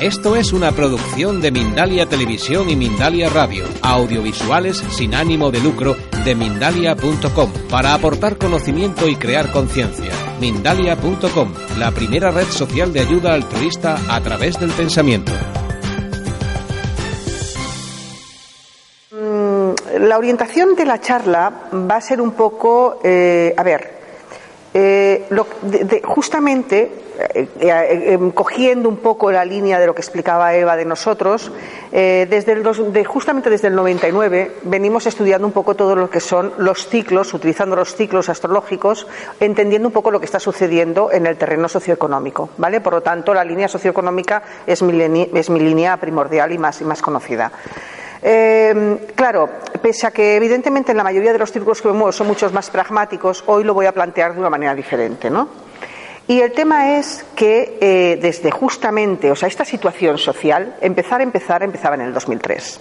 Esto es una producción de Mindalia Televisión y Mindalia Radio, audiovisuales sin ánimo de lucro de mindalia.com, para aportar conocimiento y crear conciencia. Mindalia.com, la primera red social de ayuda altruista a través del pensamiento. Mm, la orientación de la charla va a ser un poco, eh, a ver, eh, justamente cogiendo un poco la línea de lo que explicaba Eva de nosotros, eh, desde el dos, de, justamente desde el 99 venimos estudiando un poco todo lo que son los ciclos, utilizando los ciclos astrológicos, entendiendo un poco lo que está sucediendo en el terreno socioeconómico, ¿vale? Por lo tanto, la línea socioeconómica es mi, línea primordial y más, y más conocida. Eh, claro, pese a que evidentemente en la mayoría de los círculos que me muevo son muchos más pragmáticos, hoy lo voy a plantear de una manera diferente, ¿no? Y el tema es que eh, desde justamente, o sea, esta situación social, empezar, empezar, empezaba en el 2003.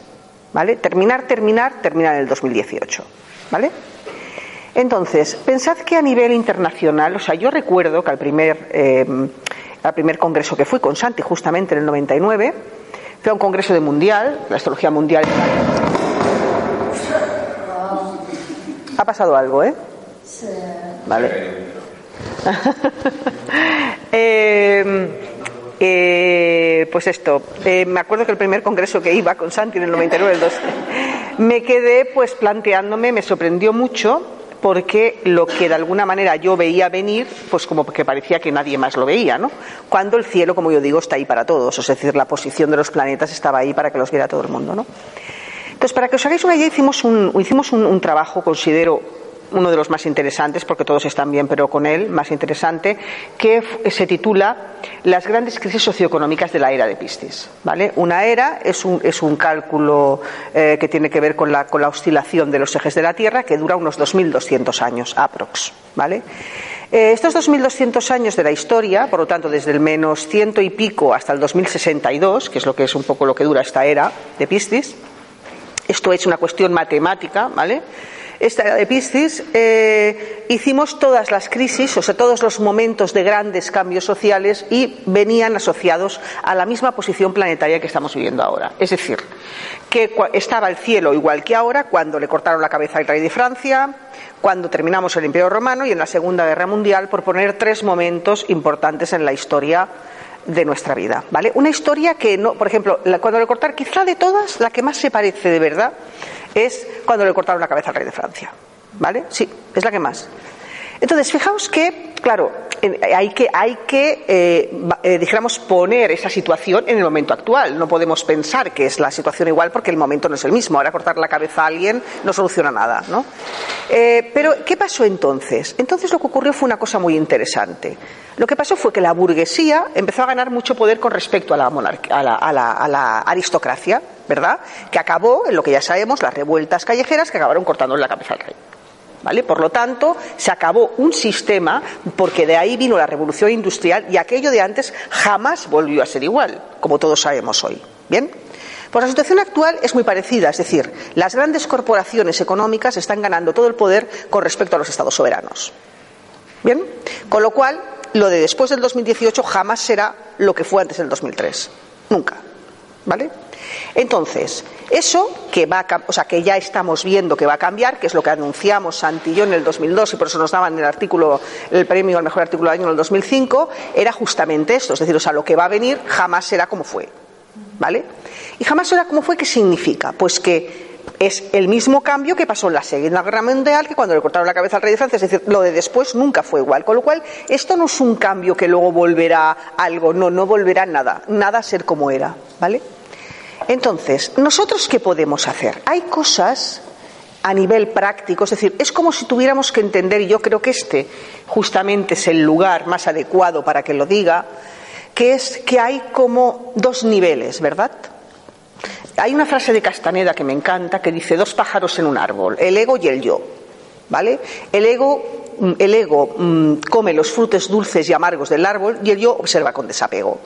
¿Vale? Terminar, terminar, terminar en el 2018. ¿Vale? Entonces, pensad que a nivel internacional, o sea, yo recuerdo que al primer, eh, al primer congreso que fui con Santi, justamente en el 99, fue a un congreso de mundial, la astrología mundial. Ha pasado algo, ¿eh? Sí. Vale. eh, eh, pues esto, eh, me acuerdo que el primer congreso que iba con Santi en el 99, el 2, me quedé pues planteándome, me sorprendió mucho porque lo que de alguna manera yo veía venir, pues como que parecía que nadie más lo veía, ¿no? Cuando el cielo, como yo digo, está ahí para todos, es decir, la posición de los planetas estaba ahí para que los viera todo el mundo, ¿no? Entonces, para que os hagáis una idea, hicimos un, hicimos un trabajo, considero, uno de los más interesantes, porque todos están bien, pero con él más interesante, que se titula Las grandes crisis socioeconómicas de la era de Piscis. ¿vale? Una era es un, es un cálculo eh, que tiene que ver con la, con la, oscilación de los ejes de la Tierra que dura unos 2.200 años, aprox. ¿vale? Eh, estos 2.200 años de la historia, por lo tanto, desde el menos ciento y pico hasta el 2062, que es lo que es un poco lo que dura esta era de Piscis, esto es una cuestión matemática, ¿vale? Esta era eh, hicimos todas las crisis, o sea, todos los momentos de grandes cambios sociales y venían asociados a la misma posición planetaria que estamos viviendo ahora. Es decir, que estaba el cielo igual que ahora cuando le cortaron la cabeza al rey de Francia, cuando terminamos el Imperio Romano y en la Segunda Guerra Mundial, por poner tres momentos importantes en la historia de nuestra vida, ¿vale? Una historia que no, por ejemplo, cuando le cortaron, quizá de todas, la que más se parece de verdad es cuando le cortaron la cabeza al rey de Francia. ¿Vale? Sí, es la que más. Entonces, fijaos que, claro, hay que, eh, eh, dijéramos, poner esa situación en el momento actual. No podemos pensar que es la situación igual porque el momento no es el mismo. Ahora cortar la cabeza a alguien no soluciona nada, ¿no? Eh, pero, ¿qué pasó entonces? Entonces lo que ocurrió fue una cosa muy interesante. Lo que pasó fue que la burguesía empezó a ganar mucho poder con respecto a la, a la, a la, a la aristocracia, ¿verdad? Que acabó en lo que ya sabemos, las revueltas callejeras que acabaron cortando la cabeza al rey. ¿Vale? Por lo tanto, se acabó un sistema porque de ahí vino la revolución industrial y aquello de antes jamás volvió a ser igual, como todos sabemos hoy. ¿Bien? Pues la situación actual es muy parecida, es decir, las grandes corporaciones económicas están ganando todo el poder con respecto a los estados soberanos. ¿Bien? Con lo cual, lo de después del 2018 jamás será lo que fue antes del 2003. Nunca. ¿Vale? Entonces, eso que va a, o sea, que ya estamos viendo que va a cambiar, que es lo que anunciamos Santi y yo en el 2002 y por eso nos daban el artículo el premio al mejor artículo del año en el 2005, era justamente esto, es decir, o sea, lo que va a venir jamás será como fue. ¿Vale? Y jamás será como fue, ¿qué significa? Pues que es el mismo cambio que pasó en la Segunda Guerra Mundial, que cuando le cortaron la cabeza al rey de Francia, es decir, lo de después nunca fue igual. Con lo cual, esto no es un cambio que luego volverá algo, no, no volverá nada, nada a ser como era, ¿vale? Entonces, ¿nosotros qué podemos hacer? Hay cosas a nivel práctico, es decir, es como si tuviéramos que entender, y yo creo que este justamente es el lugar más adecuado para que lo diga, que es que hay como dos niveles, ¿verdad? Hay una frase de Castaneda que me encanta que dice dos pájaros en un árbol, el ego y el yo. ¿Vale? El ego, el ego mm, come los frutos dulces y amargos del árbol y el yo observa con desapego.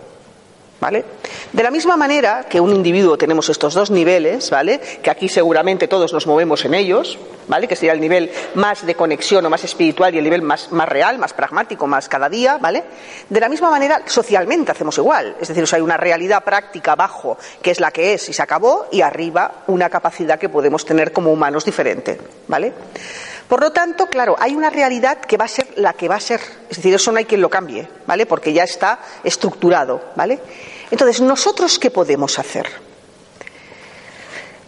¿Vale? De la misma manera que un individuo tenemos estos dos niveles, ¿vale? Que aquí seguramente todos nos movemos en ellos, ¿vale? Que sería el nivel más de conexión o más espiritual y el nivel más, real, más pragmático, más cada día, ¿vale? De la misma manera, socialmente hacemos igual. Es decir, hay una realidad práctica abajo, que es la que es y se acabó, y arriba una capacidad que podemos tener como humanos diferente, ¿vale? Por lo tanto, claro, hay una realidad que va a ser la que va a ser. Es decir, eso no hay quien lo cambie, ¿vale? Porque ya está estructurado, ¿vale? Entonces, ¿nosotros qué podemos hacer?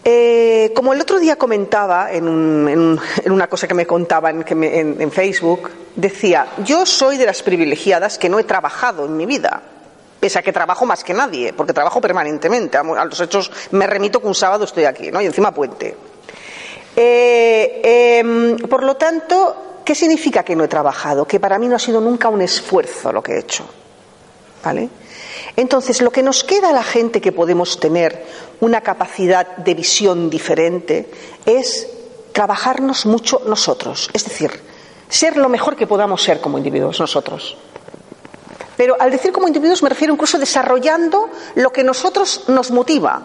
Eh, como el otro día comentaba en, una cosa que me contaban en, Facebook, decía, yo soy de las privilegiadas que no he trabajado en mi vida, pese a que trabajo más que nadie, porque trabajo permanentemente. A los hechos me remito que un sábado estoy aquí, ¿no? Y encima puente. Eh, em, por lo tanto, ¿qué significa que no he trabajado? Que para mí no ha sido nunca un esfuerzo lo que he hecho. ¿Vale? Entonces, lo que nos queda a la gente que podemos tener una capacidad de visión diferente es trabajarnos mucho nosotros, es decir, ser lo mejor que podamos ser como individuos nosotros. Pero al decir como individuos me refiero incluso desarrollando lo que nosotros nos motiva,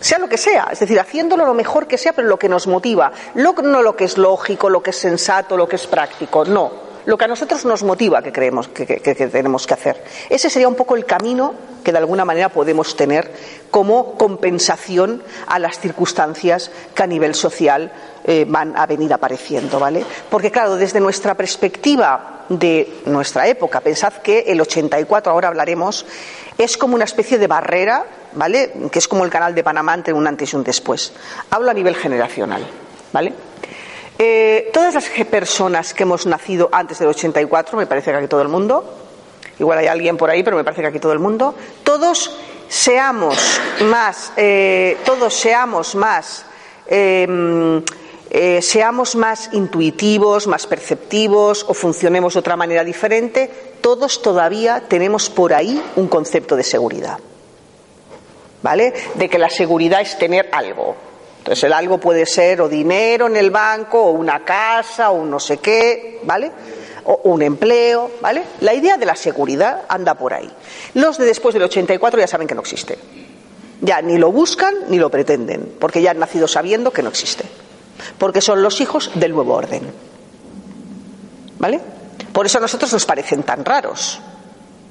sea lo que sea, es decir, haciéndolo lo mejor que sea, pero lo que nos motiva, no lo que es lógico, lo que es sensato, lo que es práctico, no, lo que a nosotros nos motiva que creemos que, tenemos que hacer. Ese sería un poco el camino que de alguna manera podemos tener como compensación a las circunstancias que a nivel social eh, van a venir apareciendo, ¿vale? Porque claro, desde nuestra perspectiva de nuestra época, pensad que el 84, ahora hablaremos, es como una especie de barrera, ¿vale? Que es como el canal de Panamá entre un antes y un después. Hablo a nivel generacional, ¿vale? Eh, todas las personas que hemos nacido antes del 84, me parece que aquí todo el mundo, igual hay alguien por ahí, pero me parece que aquí todo el mundo, todos seamos más, eh, todos seamos más, em, eh, seamos más intuitivos, más perceptivos o funcionemos de otra manera diferente, todos todavía tenemos por ahí un concepto de seguridad. ¿Vale? De que la seguridad es tener algo. Entonces el algo puede ser o dinero en el banco, o una casa, o no sé qué, ¿vale? O un empleo, ¿vale? La idea de la seguridad anda por ahí. Los de después del 84 ya saben que no existe. Ya ni lo buscan ni lo pretenden, porque ya han nacido sabiendo que no existe. Porque son los hijos del nuevo orden. ¿Vale? Por eso a nosotros nos parecen tan raros.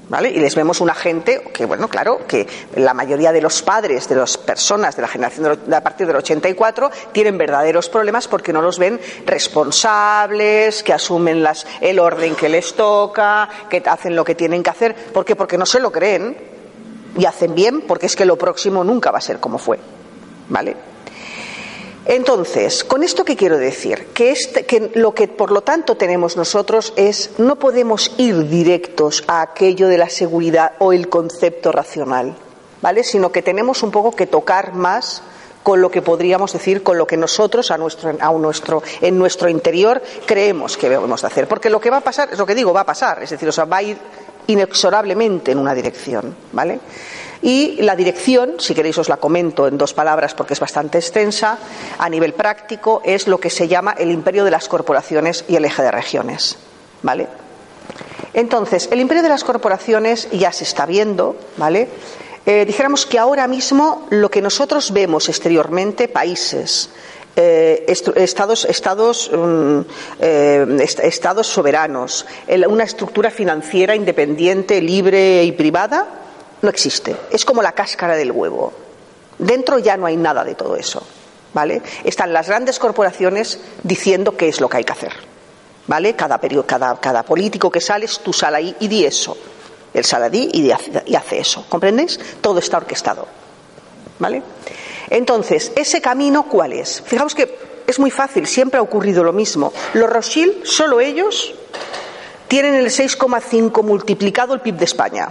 Y les vemos una gente que, bueno, claro, que la mayoría de los padres de las personas de la generación de a partir del 84 tienen verdaderos problemas porque no los ven responsables, que asumen las, el orden que les toca, que hacen lo que tienen que hacer. ¿Por qué? Porque no se lo creen y hacen bien porque es que lo próximo nunca va a ser como fue. ¿Vale? Entonces, ¿con esto qué quiero decir? Que, este, que, lo que por lo tanto tenemos nosotros es no podemos ir directos a aquello de la seguridad o el concepto racional, ¿vale? Sino que tenemos un poco que tocar más con lo que podríamos decir, con lo que nosotros a nuestro, a nuestro, en nuestro interior creemos que debemos hacer. Porque lo que va a pasar, es lo que digo, va a pasar, es decir, o sea, va a ir inexorablemente en una dirección, ¿vale? Y la dirección, si queréis os la comento en dos palabras porque es bastante extensa, a nivel práctico es lo que se llama el imperio de las corporaciones y el eje de regiones. ¿Vale? Entonces, el imperio de las corporaciones ya se está viendo, ¿vale? Eh, dijéramos que ahora mismo lo que nosotros vemos exteriormente, países, eh, estados, estados, mm, eh, estados soberanos, una estructura financiera independiente, libre y privada, no existe. Es como la cáscara del huevo. Dentro ya no hay nada de todo eso. ¿Vale? Están las grandes corporaciones diciendo qué es lo que hay que hacer. ¿Vale? Cada, cada, cada político que sales, tú sal ahí y di eso. Él sale ahí y, y hace eso. ¿Comprendéis? Todo está orquestado. ¿Vale? Entonces, ¿ese camino cuál es? Fijaos que es muy fácil, siempre ha ocurrido lo mismo. Los Rothschild, solo ellos, tienen el 6,5 multiplicado el PIB de España.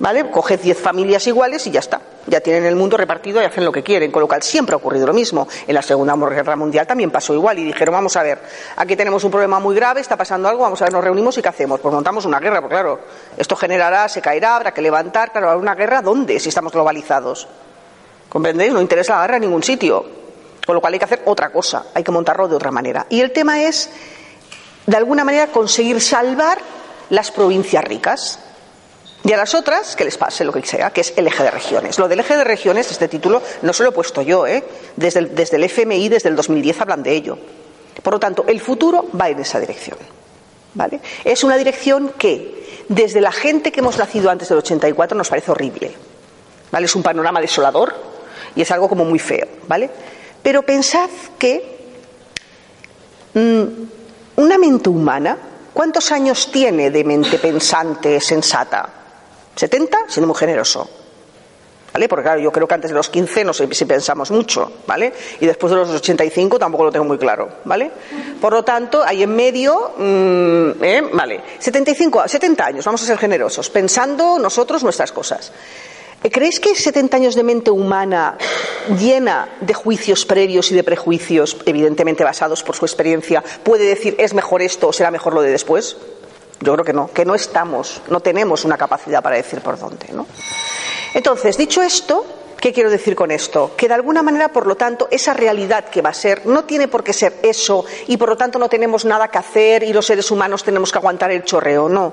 ¿Vale? Coged 10 familias iguales y ya está. ya tienen el mundo repartido y hacen lo que quieren, con lo cual siempre ha ocurrido lo mismo. En la Segunda Guerra Mundial también pasó igual y dijeron, vamos a ver, aquí tenemos un problema muy grave, está pasando algo, vamos a ver, nos reunimos y ¿qué hacemos? Pues montamos una guerra, porque claro, esto generará, se caerá, habrá que levantar, claro, ¿una guerra dónde si estamos globalizados? ¿Comprendéis? No interesa la guerra en ningún sitio. Con lo cual hay que hacer otra cosa, hay que montarlo de otra manera. Y el tema es, de alguna manera, conseguir salvar las provincias ricas. Y a las otras, que les pase lo que sea, que es el eje de regiones. Lo del eje de regiones, este título, no se lo he puesto yo, ¿eh? Desde el, desde el FMI, desde el 2010 hablan de ello. Por lo tanto, el futuro va en esa dirección. ¿Vale? Es una dirección que, desde la gente que hemos nacido antes del 84, nos parece horrible. ¿Vale? Es un panorama desolador y es algo como muy feo, ¿vale? Pero pensad que mmm, una mente humana, ¿cuántos años tiene de mente pensante, sensata? ¿70? Siendo muy generoso. ¿Vale? Porque claro, yo creo que antes de los 15 no sé si pensamos mucho, ¿vale? Y después de los 85 tampoco lo tengo muy claro, ¿vale? Por lo tanto, ahí en medio, mmm, ¿eh? ¿vale? 75, 70 años, vamos a ser generosos, pensando nosotros nuestras cosas. ¿Creéis que 70 años de mente humana llena de juicios previos y de prejuicios, evidentemente basados por su experiencia, puede decir es mejor esto o será mejor lo de después? Yo creo que no, que no estamos, no tenemos una capacidad para decir por dónde. Entonces, dicho esto, ¿qué quiero decir con esto? Que de alguna manera, por lo tanto, esa realidad que va a ser no tiene por qué ser eso y por lo tanto no tenemos nada que hacer y los seres humanos tenemos que aguantar el chorreo, no.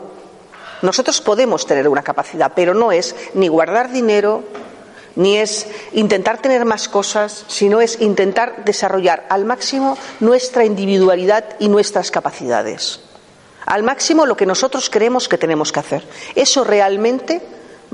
Nosotros podemos tener una capacidad, pero no es ni guardar dinero, ni es intentar tener más cosas, sino es intentar desarrollar al máximo nuestra individualidad y nuestras capacidades. Al máximo lo que nosotros creemos que tenemos que hacer. Eso realmente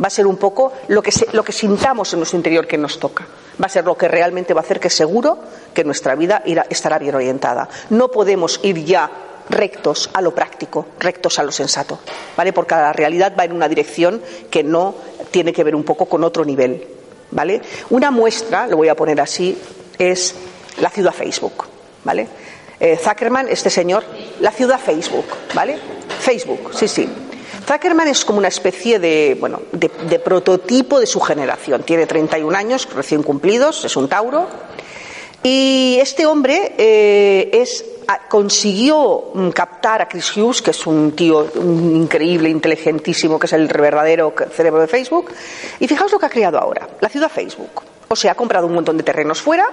va a ser un poco lo que, sintamos en nuestro interior que nos toca. Va a ser lo que realmente va a hacer que seguro que nuestra vida irá, estará bien orientada. No podemos ir ya rectos a lo práctico, rectos a lo sensato, ¿vale? Porque la realidad va en una dirección que no tiene que ver un poco con otro nivel, ¿vale? Una muestra, lo voy a poner así, es la ciudad Facebook, ¿vale? Eh, Zuckerman, este señor, la ciudad Facebook, ¿vale? Facebook, sí, sí. Zuckerman es como una especie de, bueno, de, prototipo de su generación. Tiene 31 años, recién cumplidos, es un Tauro. Y este hombre eh, es, consiguió mm, captar a Chris Hughes, que es un tío increíble, inteligentísimo, que es el verdadero cerebro de Facebook. Y fijaos lo que ha creado ahora, la ciudad Facebook. O sea, ha comprado un montón de terrenos fuera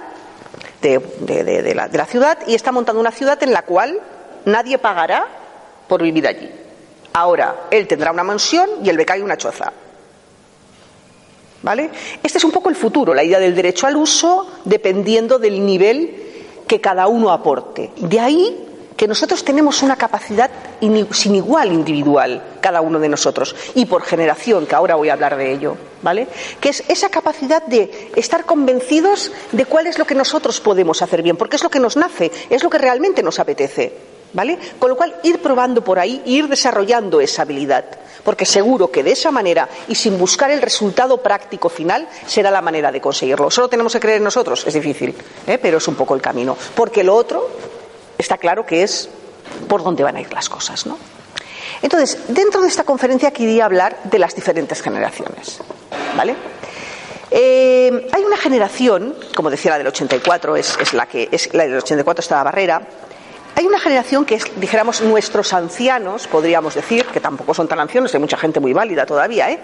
de, de, de, de la, la ciudad y está montando una ciudad en la cual nadie pagará por vivir allí. Ahora, él tendrá una mansión y el becario una choza. ¿Vale? Este es un poco el futuro, la idea del derecho al uso dependiendo del nivel que cada uno aporte. De ahí que nosotros tenemos una capacidad sin igual individual, cada uno de nosotros, y por generación, que ahora voy a hablar de ello, ¿vale? Que es esa capacidad de estar convencidos de cuál es lo que nosotros podemos hacer bien, porque es lo que nos nace, es lo que realmente nos apetece. ¿Vale? Con lo cual, ir probando por ahí, ir desarrollando esa habilidad, porque seguro que de esa manera y sin buscar el resultado práctico final será la manera de conseguirlo. Solo tenemos que creer en nosotros, es difícil, ¿eh? pero es un poco el camino, porque lo otro está claro que es por dónde van a ir las cosas, ¿no? Entonces, dentro de esta conferencia quería hablar de las diferentes generaciones, ¿vale? Eh, hay una generación, como decía la del 84, es, es la que es la del 84 está la barrera, hay una generación que es, dijéramos, nuestros ancianos, podríamos decir, que tampoco son tan ancianos, hay mucha gente muy válida todavía, ¿eh?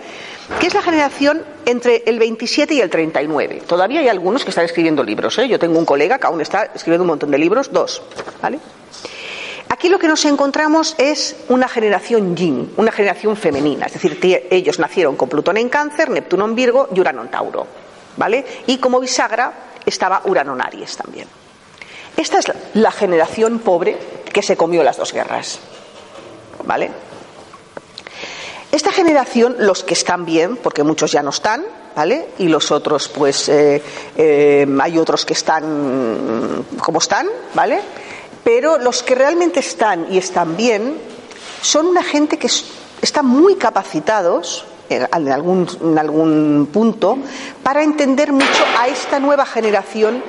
que es la generación entre el 27 y el 39. Todavía hay algunos que están escribiendo libros. ¿eh? Yo tengo un colega que aún está escribiendo un montón de libros, dos. ¿vale? Aquí lo que nos encontramos es una generación yin, una generación femenina, es decir, ellos nacieron con Plutón en Cáncer, Neptuno en Virgo y Urano en Tauro. ¿vale? Y como bisagra estaba Urano en Aries también. Esta es la generación pobre que se comió las dos guerras. ¿Vale? Esta generación, los que están bien, porque muchos ya no están, ¿vale? Y los otros, pues, eh, eh, hay otros que están como están, ¿vale? Pero los que realmente están y están bien son una gente que están muy capacitados en algún, en algún punto para entender mucho a esta nueva generación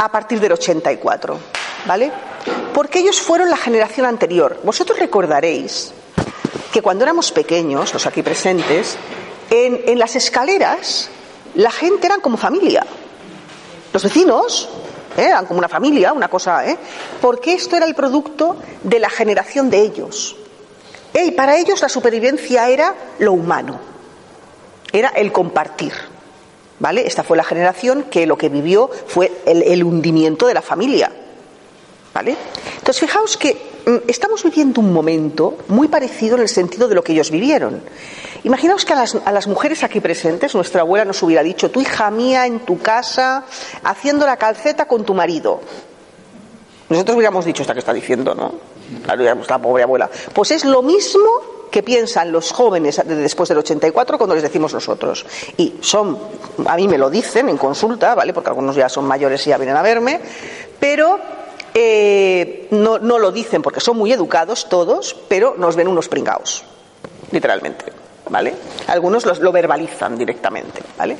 a partir del 84, ¿vale? Porque ellos fueron la generación anterior. Vosotros recordaréis que cuando éramos pequeños, los aquí presentes, en, en las escaleras la gente eran como familia. Los vecinos ¿eh? eran como una familia, una cosa, ¿eh? Porque esto era el producto de la generación de ellos. Y para ellos la supervivencia era lo humano, era el compartir. ¿Vale? Esta fue la generación que lo que vivió fue el, hundimiento de la familia. ¿Vale? Entonces, fijaos que mm, estamos viviendo un momento muy parecido en el sentido de lo que ellos vivieron. Imaginaos que a las, a las, mujeres aquí presentes, nuestra abuela nos hubiera dicho, tu hija mía en tu casa haciendo la calceta con tu marido. Nosotros hubiéramos dicho esta que está diciendo, ¿no? La pobre abuela. Pues es lo mismo que piensan los jóvenes después del 84 cuando les decimos nosotros. Y son, a mí me lo dicen en consulta, ¿vale? Porque algunos ya son mayores y ya vienen a verme, pero eh, no, no, lo dicen porque son muy educados todos, pero nos ven unos pringaos, literalmente. ¿Vale? Algunos lo verbalizan directamente, ¿vale?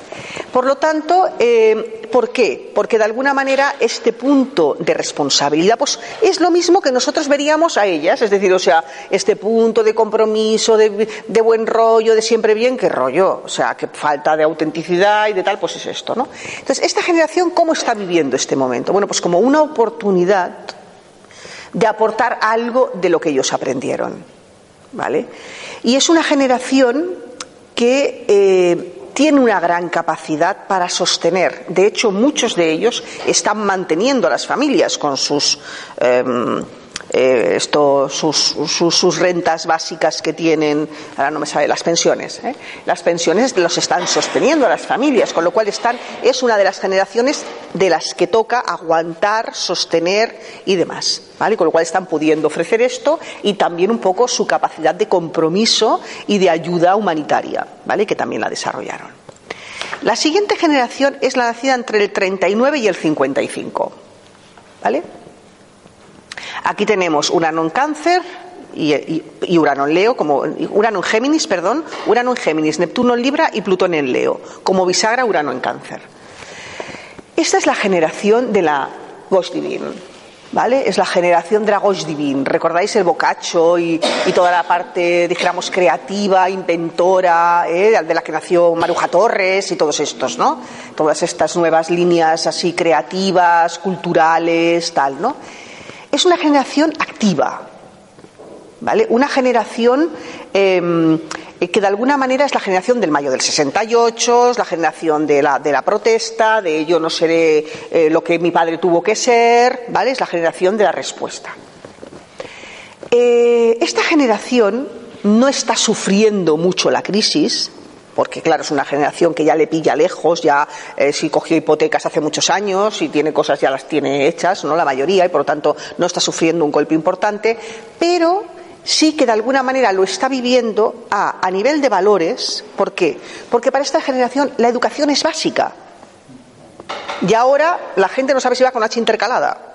Por lo tanto, eh, ¿por qué? Porque de alguna manera este punto de responsabilidad, pues es lo mismo que nosotros veríamos a ellas, es decir, o sea, este punto de compromiso, de, buen rollo, de siempre bien, ¿qué rollo? O sea, que falta de autenticidad y de tal, pues es esto, ¿no? Entonces, esta generación, ¿cómo está viviendo este momento? Bueno, pues como una oportunidad de aportar algo de lo que ellos aprendieron, ¿vale? Y es una generación que eh, tiene una gran capacidad para sostener. De hecho, muchos de ellos están manteniendo a las familias con sus. Em, eh, esto, sus, sus, rentas básicas que tienen, ahora no me sabe, las pensiones. ¿eh? Las pensiones los están sosteniendo a las familias, con lo cual están, es una de las generaciones de las que toca aguantar, sostener y demás. ¿vale? Con lo cual están pudiendo ofrecer esto y también un poco su capacidad de compromiso y de ayuda humanitaria, ¿vale? que también la desarrollaron. La siguiente generación es la nacida entre el 39 y el 55. ¿Vale? Aquí tenemos Urano en Cáncer y, Urano en Leo, como Urano en Géminis, perdón, Urano en Géminis, Neptuno en Libra y Plutón en Leo, como bisagra Urano en Cáncer. Esta es la generación de la Ghost Divine. ¿Vale? Es la generación de la Ghost Divine. ¿Recordáis el Boccaccio y, toda la parte, dijéramos, creativa, inventora, ¿eh? de la que nació Maruja Torres y todos estos, ¿no? Todas estas nuevas líneas así creativas, culturales, tal, ¿no? Es una generación activa, ¿vale? Una generación em, que de alguna manera es la generación del mayo del 68, es la generación de la, de la protesta, de yo no seré eh, lo que mi padre tuvo que ser, ¿vale? Es la generación de la respuesta. Eh, esta generación no está sufriendo mucho la crisis, porque claro, es una generación que ya le pilla lejos, ya eh, si cogió hipotecas hace muchos años y tiene cosas ya las tiene hechas, no la mayoría, y por lo tanto no está sufriendo un golpe importante, pero sí que de alguna manera lo está viviendo a, a nivel de valores. ¿Por qué? Porque para esta generación la educación es básica. Y ahora la gente no sabe si va con H intercalada.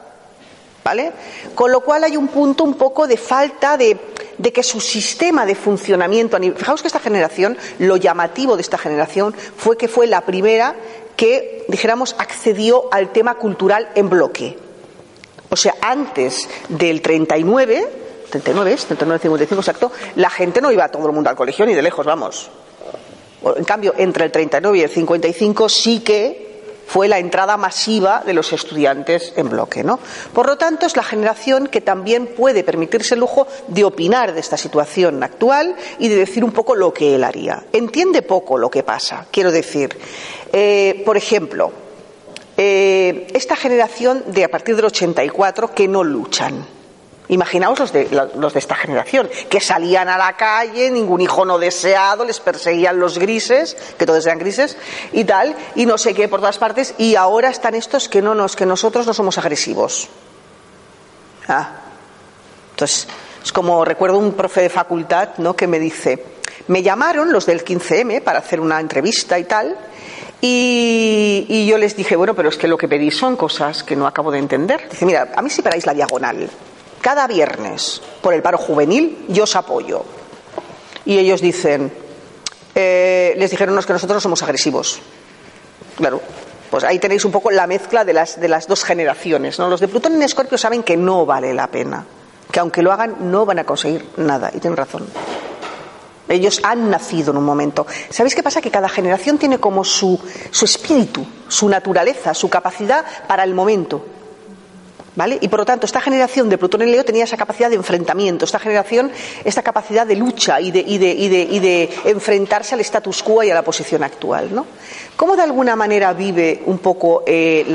¿Vale? Con lo cual hay un punto un poco de falta de, que su sistema de funcionamiento, fijaos que esta generación, lo llamativo de esta generación fue que fue la primera que, dijéramos, accedió al tema cultural en bloque. O sea, antes del 39, 39 es, 39, 55 exacto, la gente no iba todo el mundo al colegio ni de lejos, vamos. En cambio, entre el 39 y el 55 sí que fue la entrada masiva de los estudiantes en bloque. ¿no? Por lo tanto, es la generación que también puede permitirse el lujo de opinar de esta situación actual y de decir un poco lo que él haría. Entiende poco lo que pasa. Quiero decir, eh, por ejemplo, eh, esta generación de a partir del 84 que no luchan Imaginaos los de, los de esta generación, que salían a la calle, ningún hijo no deseado, les perseguían los grises, que todos eran grises, y tal, y no sé qué por todas partes, y ahora están estos que no nos, que nosotros no somos agresivos. Ah. Entonces, es como recuerdo un profe de facultad, ¿no? que me dice, me llamaron los del 15M para hacer una entrevista y tal, y, yo les dije, bueno, pero es que lo que pedís son cosas que no acabo de entender. Dice, mira, a mí si paráis la diagonal cada viernes por el paro juvenil, yo os apoyo. Y ellos dicen, eh, les dijeron que nosotros no somos agresivos. Claro, pues ahí tenéis un poco la mezcla de las, de las dos generaciones. ¿no? Los de Plutón en Escorpio saben que no vale la pena, que aunque lo hagan no van a conseguir nada, y tienen razón. Ellos han nacido en un momento. ¿Sabéis qué pasa? Que cada generación tiene como su, su espíritu, su naturaleza, su capacidad para el momento. Y por lo tanto, esta generación de Plutón en Leo tenía esa capacidad de enfrentamiento, esta generación, esta capacidad de lucha y de, enfrentarse al status quo y a la posición actual. ¿no? ¿Cómo de alguna manera vive un poco eh,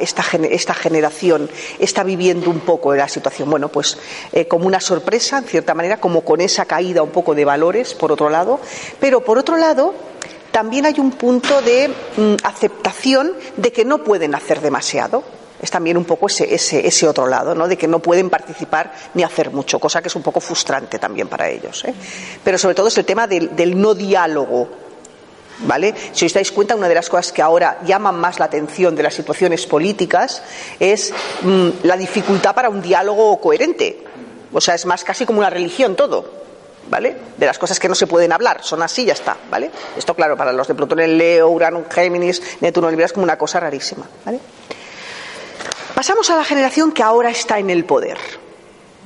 esta, generación, está viviendo un poco la situación? Bueno, pues eh, como una sorpresa, en cierta manera, como con esa caída un poco de valores, por otro lado, pero por otro lado, también hay un punto de mm, aceptación de que no pueden hacer demasiado es también un poco ese, ese, ese, otro lado, ¿no? de que no pueden participar ni hacer mucho, cosa que es un poco frustrante también para ellos. ¿eh? Pero sobre todo es el tema del, del no diálogo. ¿Vale? Si os dais cuenta, una de las cosas que ahora llaman más la atención de las situaciones políticas es mmm, la dificultad para un diálogo coherente. O sea, es más casi como una religión todo. ¿Vale? De las cosas que no se pueden hablar, son así, ya está, ¿vale? Esto, claro, para los de Plutón en Leo, Urano Géminis, Neptuno en Libra es como una cosa rarísima, ¿vale? Pasamos a la generación que ahora está en el poder,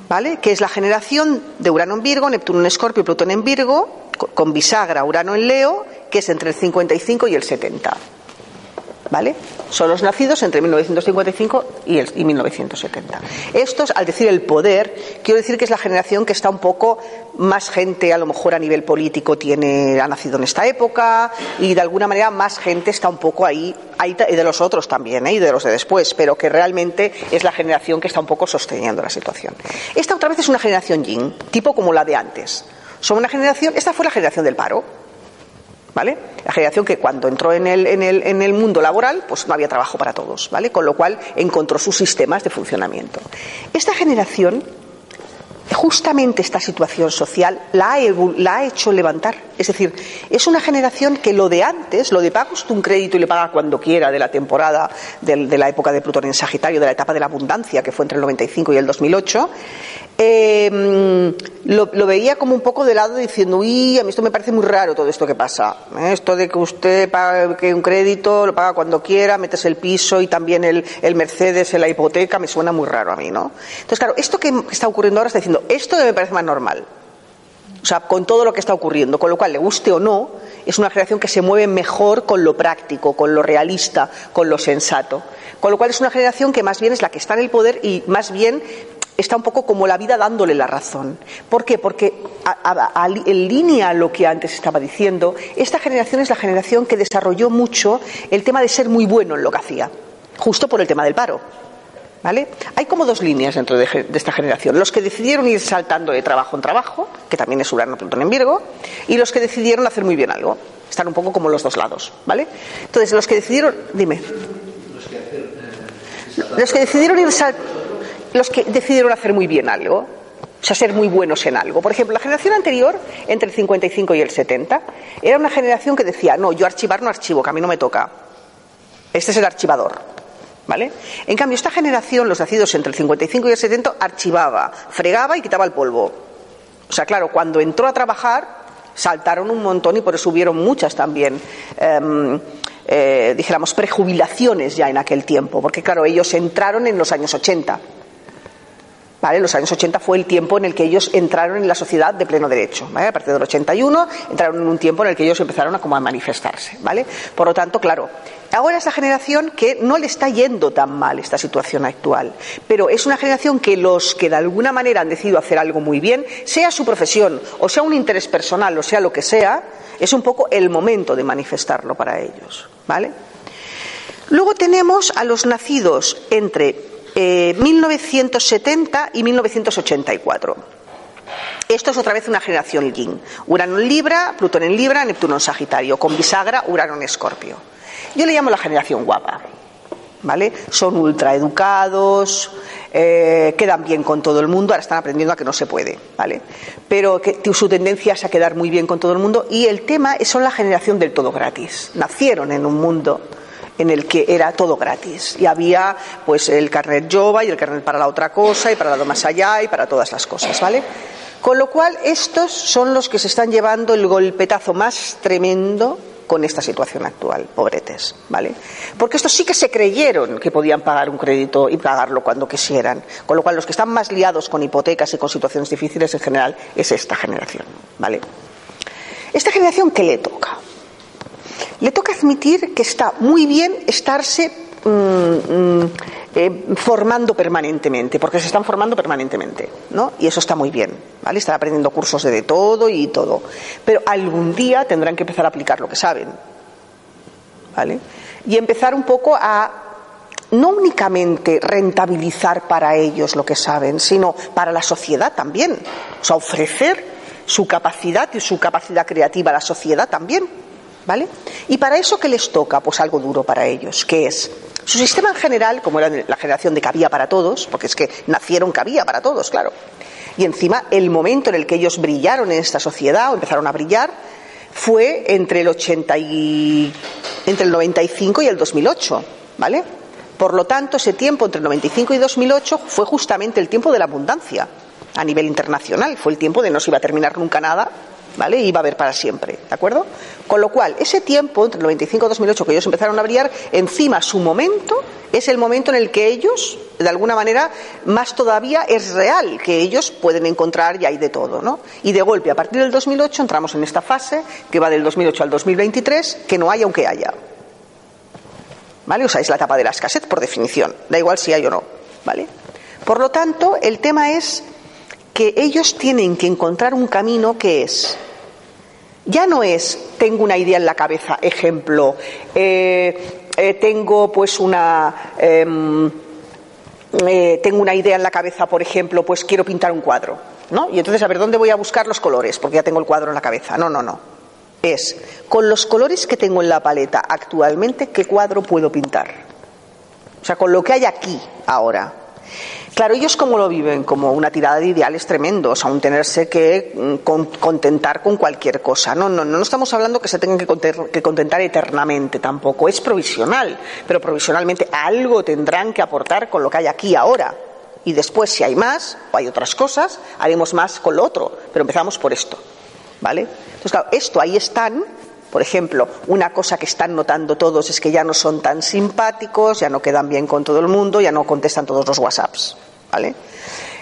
¿vale? Que es la generación de Urano en Virgo, Neptuno en Escorpio, Plutón en Virgo, con bisagra Urano en Leo, que es entre el 55 y el 70. ¿Vale? Son los nacidos entre 1955 y, y 1970. Estos, al decir el poder, quiero decir que es la generación que está un poco más gente, a lo mejor a nivel político, tiene, ha nacido en esta época y de alguna manera más gente está un poco ahí, ahí y de los otros también, ¿eh? y de los de después, pero que realmente es la generación que está un poco sosteniendo la situación. Esta otra vez es una generación yin, tipo como la de antes. Son una generación, esta fue la generación del paro. ¿Vale? La generación que cuando entró en el, en, el, en el, mundo laboral, pues no había trabajo para todos, ¿vale? Con lo cual encontró sus sistemas de funcionamiento. Esta generación, justamente esta situación social, la ha, la ha hecho levantar. Es decir, es una generación que lo de antes, lo de paga usted un crédito y le paga cuando quiera de la temporada de, la época de Plutón en Sagitario, de la etapa de la abundancia, que fue entre el 95 y el 2008, eh, lo, lo, veía como un poco de lado diciendo, uy, a mí esto me parece muy raro todo esto que pasa. ¿eh? Esto de que usted pague un crédito, lo paga cuando quiera, metes el piso y también el, el Mercedes en la hipoteca, me suena muy raro a mí, ¿no? Entonces, claro, esto que está ocurriendo ahora está diciendo, esto me parece más normal. O sea, con todo lo que está ocurriendo, con lo cual, le guste o no, es una generación que se mueve mejor con lo práctico, con lo realista, con lo sensato. Con lo cual es una generación que más bien es la que está en el poder y más bien está un poco como la vida dándole la razón. ¿Por qué? Porque en línea a lo que antes estaba diciendo, esta generación es la generación que desarrolló mucho el tema de ser muy bueno en lo que hacía, justo por el tema del paro. ¿Vale? Hay como dos líneas dentro de, esta generación. Los que decidieron ir saltando de trabajo en trabajo, que también es Urano, Plutón en Virgo, y los que decidieron hacer muy bien algo. Están un poco como los dos lados, ¿vale? Entonces, los que decidieron... Dime. Los que decidieron ir los que decidieron hacer muy bien algo, o sea, ser muy buenos en algo. Por ejemplo, la generación anterior, entre el 55 y el 70, era una generación que decía, no, yo archivar no archivo, que a mí no me toca. Este es el archivador. ¿Vale? En cambio, esta generación, los nacidos entre el 55 y el 70, archivaba, fregaba y quitaba el polvo. O sea, claro, cuando entró a trabajar, saltaron un montón y por eso hubieron muchas también. Eh, eh, dijéramos, prejubilaciones ya en aquel tiempo, porque claro, ellos entraron en los años 80. ¿Vale? Los años 80 fue el tiempo en el que ellos entraron en la sociedad de pleno derecho. A partir del 81 entraron en un tiempo en el que ellos empezaron a, como a manifestarse. ¿vale? Por lo tanto, claro, ahora es la generación que no le está yendo tan mal esta situación actual, pero es una generación que los que de alguna manera han decidido hacer algo muy bien, sea su profesión o sea un interés personal o sea lo que sea, es un poco el momento de manifestarlo para ellos. ¿vale? Luego tenemos a los nacidos entre eh, 1970 y 1984. Esto es otra vez una generación yin. Urano en Libra, Plutón en Libra, Neptuno en Sagitario, con bisagra, Urano en Escorpio. Yo le llamo la generación guapa. ¿Vale? Son ultra educados, eh, quedan bien con todo el mundo, ahora están aprendiendo a que no se puede, ¿vale? Pero que su tendencia es a quedar muy bien con todo el mundo y el tema es, son la generación del todo gratis. Nacieron en un mundo en el que era todo gratis y había pues el carnet Jova y el carnet para la otra cosa y para lo más allá y para todas las cosas, ¿vale? Con lo cual estos son los que se están llevando el golpetazo más tremendo con esta situación actual, pobretes, ¿vale? Porque estos sí que se creyeron que podían pagar un crédito y pagarlo cuando quisieran, con lo cual los que están más liados con hipotecas y con situaciones difíciles en general es esta generación, ¿vale? Esta generación ¿qué le toca? Le toca admitir que está muy bien estarse mm, mm, eh, formando permanentemente, porque se están formando permanentemente, ¿no? Y eso está muy bien, ¿vale? Están aprendiendo cursos de, de todo y todo. Pero algún día tendrán que empezar a aplicar lo que saben, ¿vale? Y empezar un poco a no únicamente rentabilizar para ellos lo que saben, sino para la sociedad también. O sea, ofrecer su capacidad y su capacidad creativa a la sociedad también. ¿Vale? Y para eso, ¿qué les toca? Pues algo duro para ellos, que es su sistema en general, como era la generación de cabía para todos, porque es que nacieron cabía para todos, claro. Y encima, el momento en el que ellos brillaron en esta sociedad, o empezaron a brillar, fue entre el 80 y, entre el 95 y el 2008, ¿vale? Por lo tanto, ese tiempo entre el 95 y 2008 fue justamente el tiempo de la abundancia a nivel internacional. Fue el tiempo de no se iba a terminar nunca nada ¿vale? Iba a haber para siempre, ¿de acuerdo? Con lo cual, ese tiempo, entre el 95 y 2008, que ellos empezaron a brillar, encima su momento es el momento en el que ellos, de alguna manera, más todavía es real, que ellos pueden encontrar y hay de todo, ¿no? Y de golpe, a partir del 2008, entramos en esta fase, que va del 2008 al 2023, que no hay aunque haya. ¿Vale? O sea, es la etapa de la escasez, por definición. Da igual si hay o no, ¿vale? Por lo tanto, el tema es que ellos tienen que encontrar un camino que es ya no es tengo una idea en la cabeza, ejemplo, eh, eh, tengo pues una em, eh, tengo una idea en la cabeza, por ejemplo, pues quiero pintar un cuadro, ¿no? Y entonces a ver dónde voy a buscar los colores, porque ya tengo el cuadro en la cabeza. No, no, no. Es con los colores que tengo en la paleta actualmente, ¿qué cuadro puedo pintar? O sea, con lo que hay aquí ahora. Claro, ellos cómo lo viven, como una tirada de ideales tremendos, aún tenerse que mm, contentar con cualquier cosa. No, no, no estamos hablando que se tengan que contentar eternamente tampoco, es provisional, pero provisionalmente algo tendrán que aportar con lo que hay aquí ahora. Y después, si hay más o hay otras cosas, haremos más con lo otro, pero empezamos por esto. ¿Vale? Entonces, claro, esto ahí están, por ejemplo, una cosa que están notando todos es que ya no son tan simpáticos, ya no quedan bien con todo el mundo, ya no contestan todos los WhatsApps. ¿vale?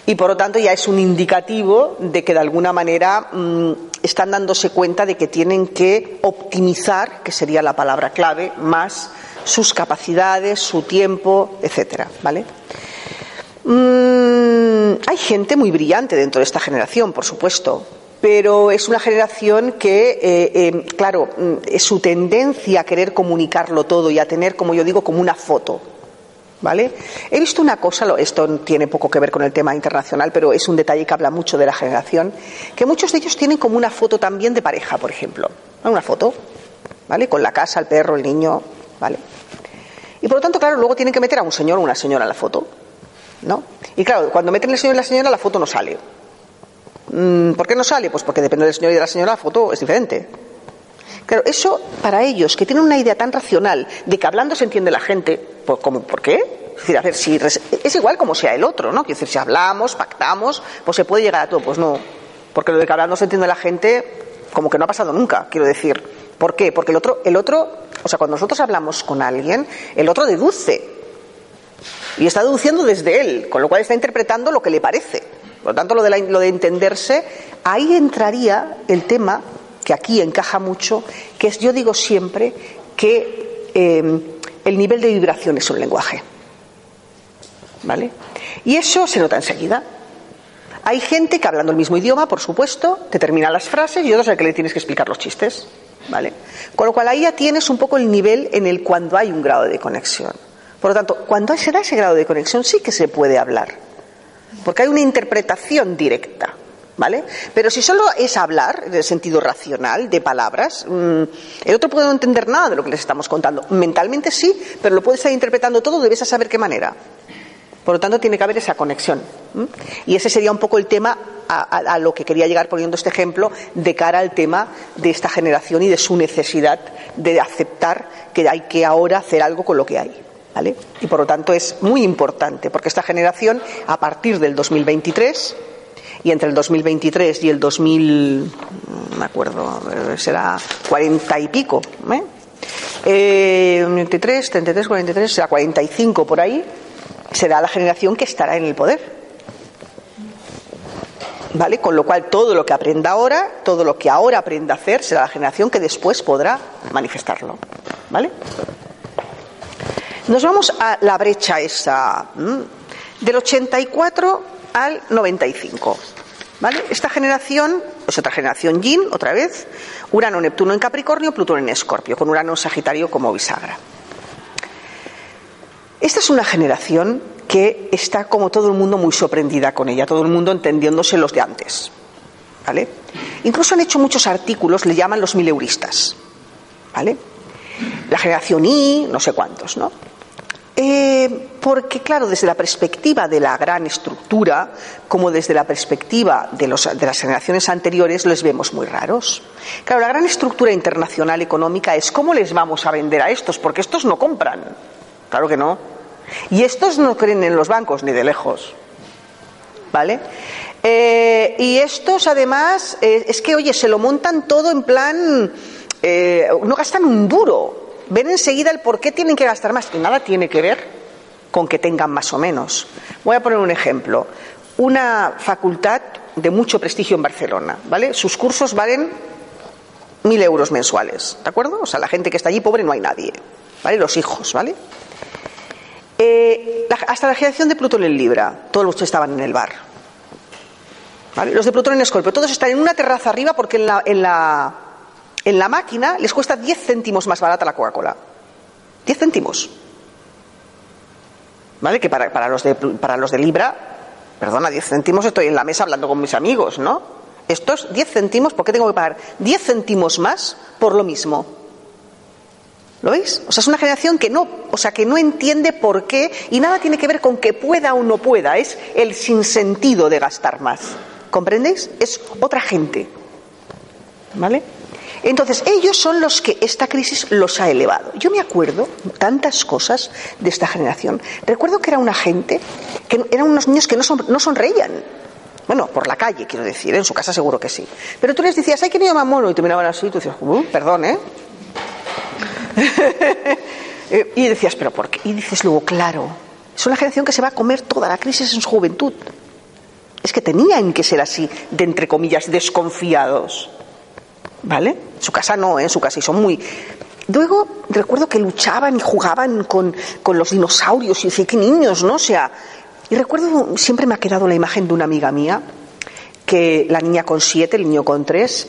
Y por lo tanto ya es un indicativo de que de alguna manera mm, están dándose cuenta de que tienen que optimizar, que sería la palabra clave, más sus capacidades, su tiempo, etcétera, ¿vale? Mm, hay gente muy brillante dentro de esta generación, por supuesto, pero es una generación que, eh, eh, claro, mm, su tendencia a querer comunicarlo todo y a tener, como yo digo, como una foto. ¿Vale? He visto una cosa, esto tiene poco que ver con el tema internacional, pero es un detalle que habla mucho de la generación, que muchos de ellos tienen como una foto también de pareja, por ejemplo. Una foto, ¿vale? Con la casa, el perro, el niño, ¿vale? Y por lo tanto, claro, luego tienen que meter a un señor o una señora en la foto, ¿no? Y claro, cuando meten el señor y la señora, la foto no sale. Mm, ¿Por qué no sale? Pues porque depende del señor y de la señora, la foto es diferente. Claro, eso para ellos, que tienen una idea tan racional de que hablando se entiende la gente, pues, ¿cómo, ¿por qué? Es decir, a ver, si es igual como sea el otro, ¿no? Quiero decir, si hablamos, pactamos, pues se puede llegar a todo. Pues no, porque lo de que hablando se entiende la gente, como que no ha pasado nunca, quiero decir. ¿Por qué? Porque el otro, el otro, o sea, cuando nosotros hablamos con alguien, el otro deduce. Y está deduciendo desde él, con lo cual está interpretando lo que le parece. Por lo tanto, lo de, entenderse, ahí entraría el tema que aquí encaja mucho, que es, yo digo siempre, que em, el nivel de vibración es un lenguaje. ¿Vale? Y eso se nota enseguida. Hay gente que hablando el mismo idioma, por supuesto, te termina las frases y otros al que le tienes que explicar los chistes. ¿Vale? Con lo cual ahí ya tienes un poco el nivel en el cuando hay un grado de conexión. Por lo tanto, cuando se da ese grado de conexión sí que se puede hablar. Porque hay una interpretación directa. ¿Vale? Pero si solo es hablar, en el sentido racional, de palabras, mm, el otro puede no entender nada de lo que les estamos contando. Mentalmente sí, pero lo puede estar interpretando todo, debes saber qué manera. Por lo tanto, tiene que haber esa conexión. Y ese sería un poco el tema a, lo que quería llegar poniendo este ejemplo de cara al tema de esta generación y de su necesidad de aceptar que hay que ahora hacer algo con lo que hay. ¿Vale? Y por lo tanto es muy importante, porque esta generación, a partir del 2023, y entre el 2023 y el 2000, no me acuerdo, será 40 y pico, ¿eh? Eh, 23, 33, 43, será 45 por ahí, será la generación que estará en el poder. ¿Vale? Con lo cual todo lo que aprenda ahora, todo lo que ahora aprenda a hacer, será la generación que después podrá manifestarlo. ¿Vale? Nos vamos a la brecha esa, del 84 al 95. ¿Vale? Esta generación es otra generación Yin, otra vez, Urano, Neptuno en Capricornio, Plutón en Escorpio, con Urano en Sagitario como bisagra. Esta es una generación que está como todo el mundo muy sorprendida con ella, todo el mundo entendiéndose los de antes. ¿Vale? Incluso han hecho muchos artículos, le llaman los mileuristas. ¿Vale? La generación I, no sé cuántos, ¿no? Eh, porque, claro, desde la perspectiva de la gran estructura, como desde la perspectiva de, de, las generaciones anteriores, les vemos muy raros. Claro, la gran estructura internacional económica es cómo les vamos a vender a estos, porque estos no compran. Claro que no. Y estos no creen en los bancos ni de lejos. ¿Vale? Eh, y estos, además, eh, es que, oye, se lo montan todo en plan. Eh, no gastan un duro. Ven enseguida el por qué tienen que gastar más. Y nada tiene que ver con que tengan más o menos. Voy a poner un ejemplo. Una facultad de mucho prestigio en Barcelona, ¿vale? Sus cursos valen mil euros mensuales, ¿de acuerdo? O sea, la gente que está allí pobre no hay nadie, ¿vale? Los hijos, ¿vale? Eh, hasta la generación de Plutón en Libra, todos los estaban en el bar. Los de Plutón en Escorpio, todos están en una terraza arriba porque en la, en la máquina les cuesta 10 céntimos más barata la Coca-Cola. 10 céntimos. ¿Vale? Que para, para, los de, para los de Libra, perdona, 10 céntimos estoy en la mesa hablando con mis amigos, ¿no? Estos 10 céntimos, ¿por qué tengo que pagar 10 céntimos más por lo mismo? ¿Lo veis? O sea, es una generación que no, o sea, que no entiende por qué y nada tiene que ver con que pueda o no pueda, es el sinsentido de gastar más. ¿Comprendéis? Es otra gente. ¿Vale? Entonces, ellos son los que esta crisis los ha elevado. Yo me acuerdo tantas cosas de esta generación. Recuerdo que era una gente, que eran unos niños que no, son, no sonreían. Bueno, por la calle, quiero decir, en su casa seguro que sí. Pero tú les decías, ay, que niño más mono, y te miraban así, y tú decías, uh, perdón, ¿eh? y decías, ¿pero por qué? Y dices luego, claro, es una generación que se va a comer toda la crisis en su juventud. Es que tenían que ser así, de entre comillas, desconfiados. ¿Vale? Su casa no, ¿eh? su casa y son muy. Luego recuerdo que luchaban y jugaban con, con los dinosaurios y decía, qué niños, ¿no? O sea, y recuerdo, siempre me ha quedado la imagen de una amiga mía, que la niña con siete, el niño con tres,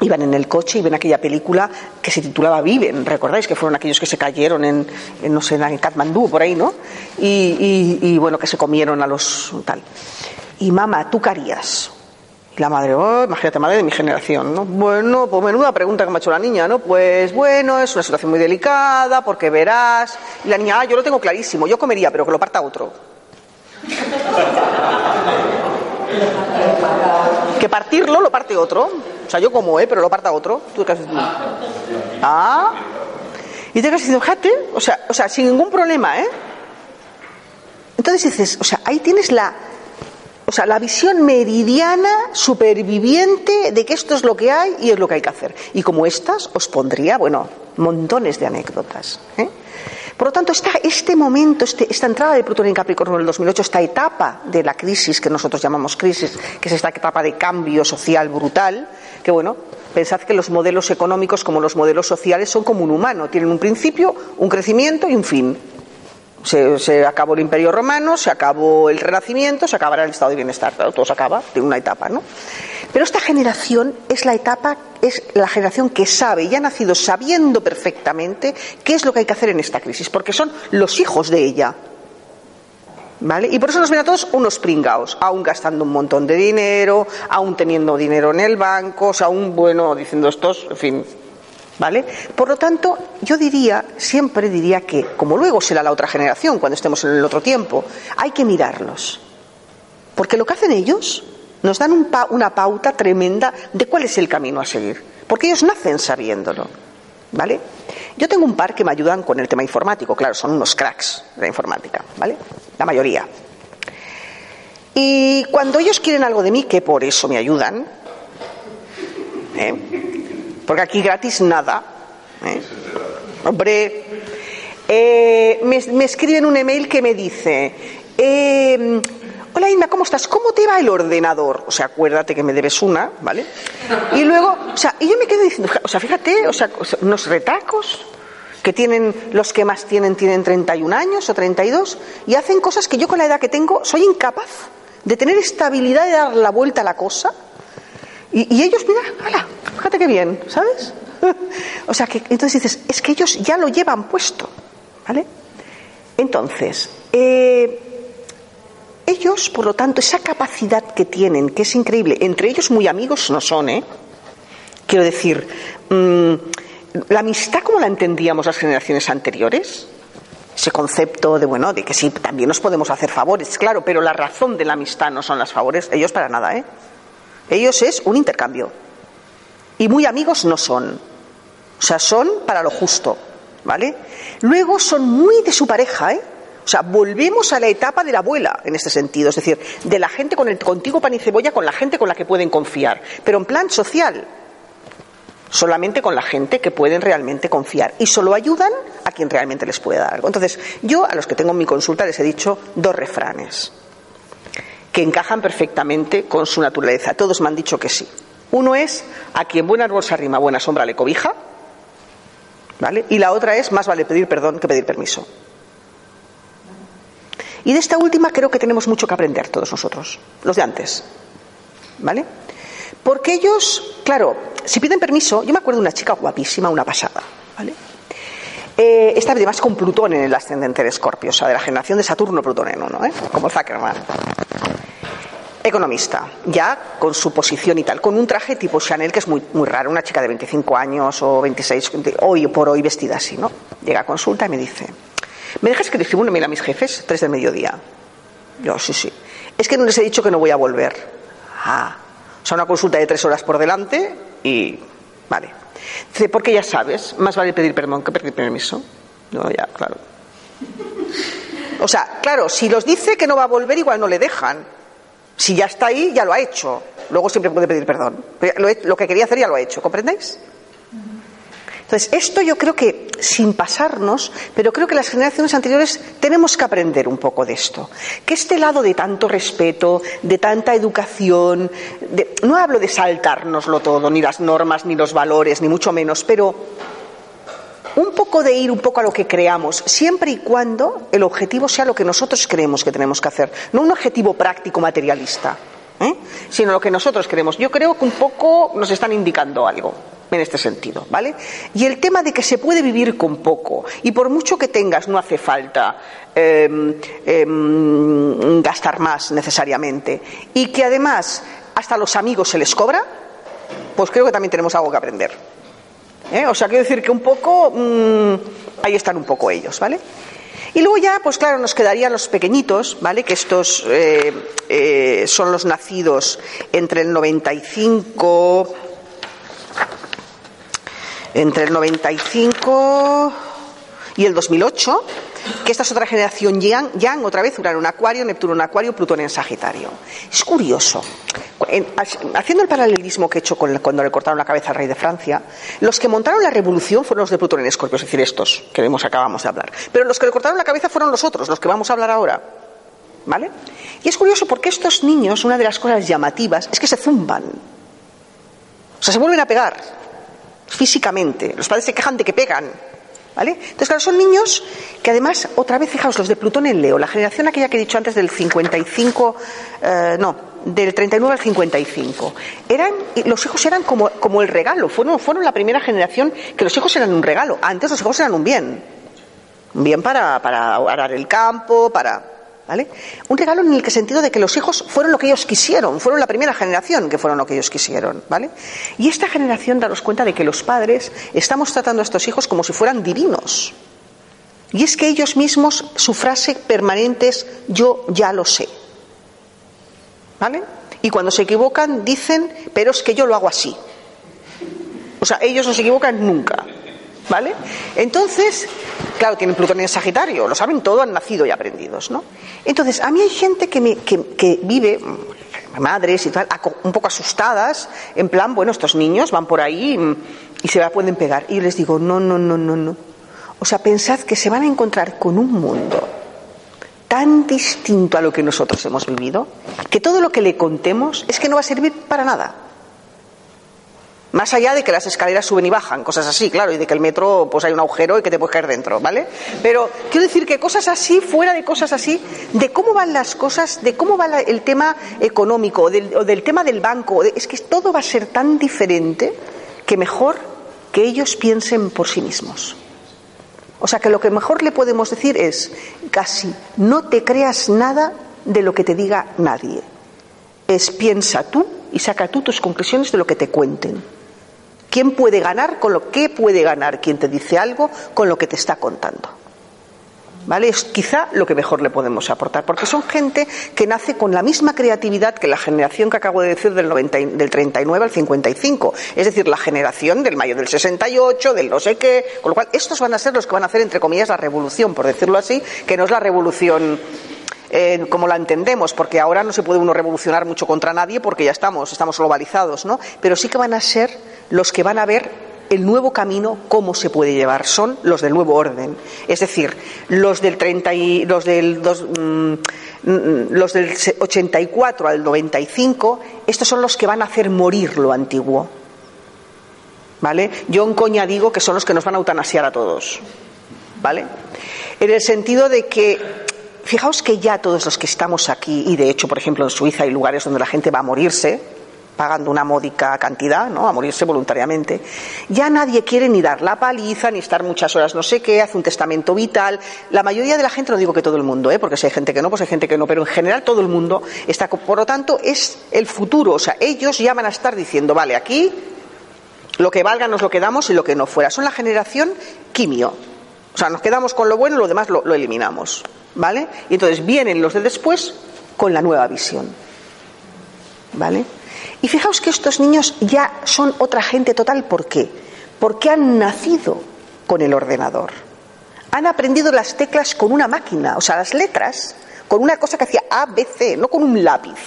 iban en el coche y ven aquella película que se titulaba Viven, ¿recordáis? Que fueron aquellos que se cayeron en, no sé, en Katmandú, por ahí, ¿no? Y, bueno, que se comieron a los tal. Y mamá, ¿tú qué harías? La madre, oh, imagínate, madre de mi generación, ¿no? Bueno, pues menuda pregunta que me ha hecho la niña, ¿no? Pues bueno, es una situación muy delicada, porque verás. Y la niña, ah, yo lo tengo clarísimo, yo comería, pero que lo parta otro. que partirlo lo parte otro. O sea, yo como, ¿eh? Pero lo parta otro. ¿Tú qué haces? Ah. Y te quedas diciendo, jate, o sea, o sea, sin ningún problema, ¿eh? Entonces dices, o sea, ahí tienes la, o sea, la visión meridiana, superviviente de que esto es lo que hay y es lo que hay que hacer. Y como estas, os pondría, bueno, montones de anécdotas. ¿eh? Por lo tanto, este momento, este, esta entrada de Plutón en Capricornio en el 2008, esta etapa de la crisis que nosotros llamamos crisis, que es esta etapa de cambio social brutal, que bueno, pensad que los modelos económicos como los modelos sociales son como un humano, tienen un principio, un crecimiento y un fin. Se, acabó el Imperio Romano, se acabó el Renacimiento, se acabará el estado de bienestar. todo se acaba de una etapa, ¿no? Pero esta generación es la etapa, es la generación que sabe y ha nacido sabiendo perfectamente qué es lo que hay que hacer en esta crisis, porque son los hijos de ella. ¿Vale? Y por eso nos ven a todos unos pringaos, aún gastando un montón de dinero, aún teniendo dinero en el banco, o aún, bueno, diciendo estos, en fin, ¿Vale? Por lo tanto, yo diría, siempre diría que, como luego será la otra generación, cuando estemos en el otro tiempo, hay que mirarlos. Porque lo que hacen ellos nos dan una pauta tremenda de cuál es el camino a seguir. Porque ellos nacen sabiéndolo. ¿Vale? Yo tengo un par que me ayudan con el tema informático, claro, son unos cracks de la informática, ¿vale? La mayoría. Y cuando ellos quieren algo de mí, que por eso me ayudan, ¿eh? Porque aquí gratis nada, ¿eh? hombre, eh, me, me, escriben un email que me dice, hola Inma, ¿cómo estás? ¿Cómo te va el ordenador? O sea, acuérdate que me debes una, ¿vale? Y luego, o sea, y yo me quedo diciendo, o sea, fíjate, o sea, unos retacos que tienen, los que más tienen, tienen 31 años o 32, y hacen cosas que yo con la edad que tengo soy incapaz de tener estabilidad de dar la vuelta a la cosa. Y, ellos, mira, hala, fíjate qué bien, ¿sabes? o sea, que entonces dices, es que ellos ya lo llevan puesto, ¿vale? Entonces, eh, ellos, por lo tanto, esa capacidad que tienen, que es increíble, entre ellos muy amigos no son, ¿eh? Quiero decir, mmm, la amistad como la entendíamos las generaciones anteriores, ese concepto de bueno, de que sí, también nos podemos hacer favores, claro, pero la razón de la amistad no son las favores, ellos para nada, ¿eh? Ellos es un intercambio. Y muy amigos no son. O sea, son para lo justo, ¿vale? Luego son muy de su pareja, ¿eh? O sea, volvemos a la etapa de la abuela en este sentido, es decir, de la gente con el contigo pan y cebolla, con la gente con la que pueden confiar, pero en plan social solamente con la gente que pueden realmente confiar y solo ayudan a quien realmente les puede dar algo. Entonces, yo a los que tengo en mi consulta les he dicho dos refranes que encajan perfectamente con su naturaleza. Todos me han dicho que sí. Uno es a quien buena árbol se arrima, buena sombra le cobija. ¿Vale? Y la otra es más vale pedir perdón que pedir permiso. Y de esta última creo que tenemos mucho que aprender todos nosotros, los de antes. ¿Vale? Porque ellos, claro, si piden permiso, yo me acuerdo de una chica guapísima, una pasada, ¿vale? Eh, esta además con Plutón en el ascendente de Escorpio, o sea, de la generación de Saturno Plutón en uno, ¿eh? como Zuckerman. Economista, ya con su posición y tal, con un traje tipo Chanel que es muy, muy raro, una chica de 25 años o 26, hoy por hoy vestida así, ¿no? Llega a consulta y me dice, ¿me dejas que le escriba un mail a mis jefes? Tres del mediodía. Yo, sí, sí. Es que no les he dicho que no voy a volver. Ah, o sea, una consulta de tres horas por delante y. Vale. Dice, porque ya sabes, más vale pedir perdón que pedir permiso. No, ya, claro. O sea, claro, si los dice que no va a volver, igual no le dejan. Si ya está ahí, ya lo ha hecho. Luego siempre puede pedir perdón. Lo, que quería hacer ya lo ha hecho, ¿comprendéis? Entonces, esto yo creo que, sin pasarnos, pero creo que las generaciones anteriores tenemos que aprender un poco de esto. Que este lado de tanto respeto, de tanta educación, no hablo de saltárnoslo todo, ni las normas, ni los valores, ni mucho menos, pero un poco de ir un poco a lo que creamos, siempre y cuando el objetivo sea lo que nosotros creemos que tenemos que hacer, no un objetivo práctico materialista, ¿eh? sino lo que nosotros queremos. Yo creo que un poco nos están indicando algo en este sentido, ¿vale? Y el tema de que se puede vivir con poco y por mucho que tengas no hace falta em, em, gastar más necesariamente y que además hasta los amigos se les cobra, pues creo que también tenemos algo que aprender. ¿Eh? O sea, quiero decir que un poco mm, ahí están un poco ellos, ¿vale? Y luego ya, pues claro, nos quedarían los pequeñitos, ¿vale? Que estos eh, eh, son los nacidos entre el 95 entre el 95 y el 2008, que esta es otra generación Yang, otra vez Urano en Acuario, Neptuno en Acuario, Plutón en Sagitario. Es curioso. haciendo el paralelismo que he hecho con, cuando le cortaron la cabeza al rey de Francia, los que montaron la revolución fueron los de Plutón en Escorpio, es decir, estos que vemos, acabamos de hablar. Pero los que le cortaron la cabeza fueron los otros, los que vamos a hablar ahora. ¿Vale? Y es curioso porque estos niños, una de las cosas llamativas es que se zumban. O sea, se vuelven a pegar físicamente. Los padres se quejan de que pegan. ¿Vale? Entonces, claro, son niños que además, otra vez, fijaos, los de Plutón en Leo, la generación aquella que he dicho antes del 55, eh, no, del 39 al 55, eran, los hijos eran como, como el regalo, fueron, fueron la primera generación que los hijos eran un regalo, antes los hijos eran un bien, un bien para, para arar el campo, para, un regalo en el que sentido de que los hijos fueron lo que ellos quisieron, fueron la primera generación que fueron lo que ellos quisieron, ¿vale? Y esta generación daros cuenta de que los padres estamos tratando a estos hijos como si fueran divinos. Y es que ellos mismos, su frase permanente es yo ya lo sé. ¿Vale? Y cuando se equivocan dicen, pero es que yo lo hago así. O sea, ellos no se equivocan nunca. ¿Vale? Entonces, claro, tienen Plutón en Sagitario, lo saben todo, han nacido y aprendidos, ¿no? Entonces, a mí hay gente que, me, que, vive, mm, madres y tal, un poco asustadas, en plan, bueno, estos niños van por ahí mm, y se la pueden pegar. Y yo les digo, no, no, no, no, no. O sea, pensad que se van a encontrar con un mundo tan distinto a lo que nosotros hemos vivido, que todo lo que le contemos es que no va a servir para nada. Más allá de que las escaleras suben y bajan, cosas así, claro, y de que el metro pues hay un agujero y que te puedes caer dentro, ¿vale? Pero quiero decir que cosas así, fuera de cosas así, de cómo van las cosas, de cómo va el tema económico, o del, tema del banco, es que todo va a ser tan diferente que mejor que ellos piensen por sí mismos. O sea que lo que mejor le podemos decir es casi no te creas nada de lo que te diga nadie. Es piensa tú y saca tú tus conclusiones de lo que te cuenten. ¿Quién puede ganar con lo que puede ganar quien te dice algo con lo que te está contando? ¿Vale? Es quizá lo que mejor le podemos aportar, porque son gente que nace con la misma creatividad que la generación que acabo de decir del, 90, del 39 al 55, es decir, la generación del mayo del 68, del no sé qué, con lo cual estos van a ser los que van a hacer, entre comillas, la revolución, por decirlo así, que no es la revolución eh, como la entendemos, porque ahora no se puede uno revolucionar mucho contra nadie porque ya estamos, estamos globalizados, ¿no? Pero sí que van a ser los que van a ver el nuevo camino, cómo se puede llevar, son los del nuevo orden. Es decir, los del, 30 y, los del, mm, los del 84 al 95, estos son los que van a hacer morir lo antiguo. ¿Vale? Yo en coña digo que son los que nos van a eutanasiar a todos. ¿Vale? En el sentido de que Fijaos que ya todos los que estamos aquí, y de hecho, por ejemplo, en Suiza hay lugares donde la gente va a morirse, pagando una módica cantidad, ¿no? A morirse voluntariamente. Ya nadie quiere ni dar la paliza, ni estar muchas horas no sé qué, hace un testamento vital. La mayoría de la gente, no digo que todo el mundo, ¿eh? Porque si hay gente que no, pues hay gente que no, pero en general todo el mundo está. Por lo tanto, es el futuro. O sea, ellos ya van a estar diciendo, vale, aquí lo que valga nos lo quedamos y lo que no fuera. Son la generación quimio. O sea, nos quedamos con lo bueno y lo demás lo eliminamos. ¿Vale? Y entonces vienen los de después con la nueva visión. ¿Vale? Y fijaos que estos niños ya son otra gente total. ¿Por qué? Porque han nacido con el ordenador. Han aprendido las teclas con una máquina, o sea, las letras, con una cosa que hacía A, B, C, no con un lápiz.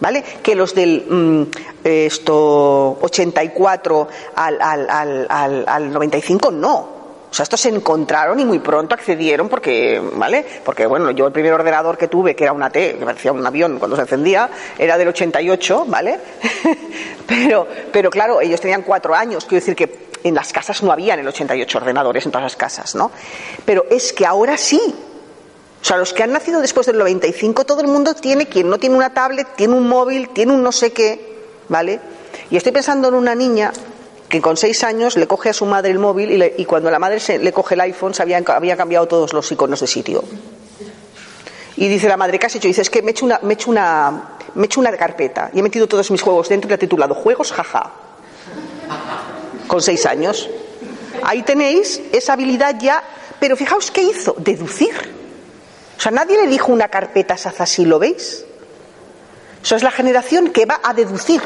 ¿Vale? Que los del mm, esto, 84 al, al, al, al 95 no. O sea, estos se encontraron y muy pronto accedieron porque, ¿vale? Porque, bueno, yo el primer ordenador que tuve, que era una T, que parecía un avión cuando se encendía, era del 88, ¿vale? pero, pero claro, ellos tenían cuatro años, quiero decir que en las casas no había en el 88 ordenadores en todas las casas, ¿no? Pero es que ahora sí. O sea, los que han nacido después del 95, todo el mundo tiene, quien no tiene una tablet, tiene un móvil, tiene un no sé qué, ¿vale? Y estoy pensando en una niña que con seis años le coge a su madre el móvil y, cuando la madre le coge el iPhone se había, cambiado todos los iconos de sitio. Y dice la madre, ¿qué has hecho? dice, es que me he hecho una, me hecho una, me he hecho una carpeta y he metido todos mis juegos dentro y la he titulado Juegos Jaja. Con seis años. Ahí tenéis esa habilidad ya, pero fijaos qué hizo, deducir. O sea, nadie le dijo una carpeta Saza, si lo veis. Eso es la generación que va a deducir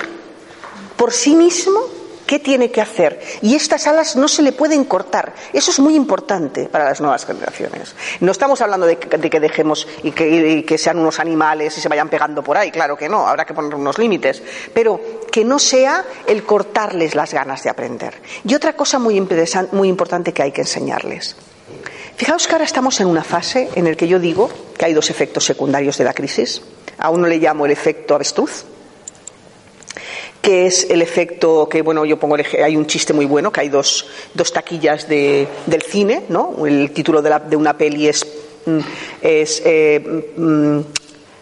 por sí mismo ¿Qué tiene que hacer? Y estas alas no se le pueden cortar. Eso es muy importante para las nuevas generaciones. No estamos hablando de que, dejemos y que, sean unos animales y se vayan pegando por ahí, claro que no, habrá que poner unos límites, pero que no sea el cortarles las ganas de aprender. Y otra cosa muy, muy importante que hay que enseñarles. Fijaos que ahora estamos en una fase en la que yo digo que hay dos efectos secundarios de la crisis. A uno le llamo el efecto avestruz, que es el efecto que, bueno, yo pongo, hay un chiste muy bueno, que hay dos, dos taquillas de, del cine, ¿no? El título de, la, de una peli es, mm, es eh, mm,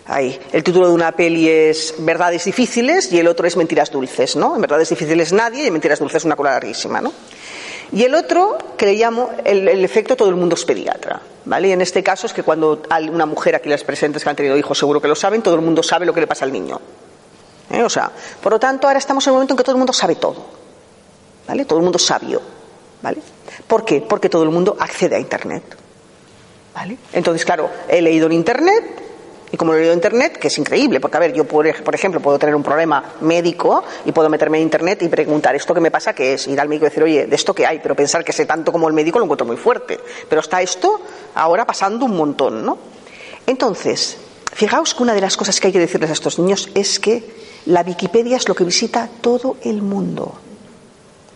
ahí, el título de una peli es Verdades difíciles y el otro es Mentiras dulces, ¿no? En Verdades difíciles nadie y en Mentiras dulces una cola larguísima, ¿no? Y el otro, que le llamo el, el, efecto todo el mundo es pediatra. ¿vale? Y en este caso es que cuando hay una mujer aquí las presentes que han tenido hijos, seguro que lo saben, todo el mundo sabe lo que le pasa al niño. ¿Eh? O sea, por lo tanto, ahora estamos en un momento en que todo el mundo sabe todo. ¿Vale? Todo el mundo sabio. ¿Vale? ¿Por qué? Porque todo el mundo accede a Internet. ¿Vale? Entonces, claro, he leído en Internet Y como lo leo en Internet, que es increíble, porque a ver, yo por, ejemplo puedo tener un problema médico y puedo meterme en Internet y preguntar, ¿esto que me pasa qué es? Ir al médico y decir, oye, ¿de esto qué hay? Pero pensar que sé tanto como el médico lo encuentro muy fuerte. Pero está esto ahora pasando un montón, ¿no? Entonces, fijaos que una de las cosas que hay que decirles a estos niños es que la Wikipedia es lo que visita todo el mundo.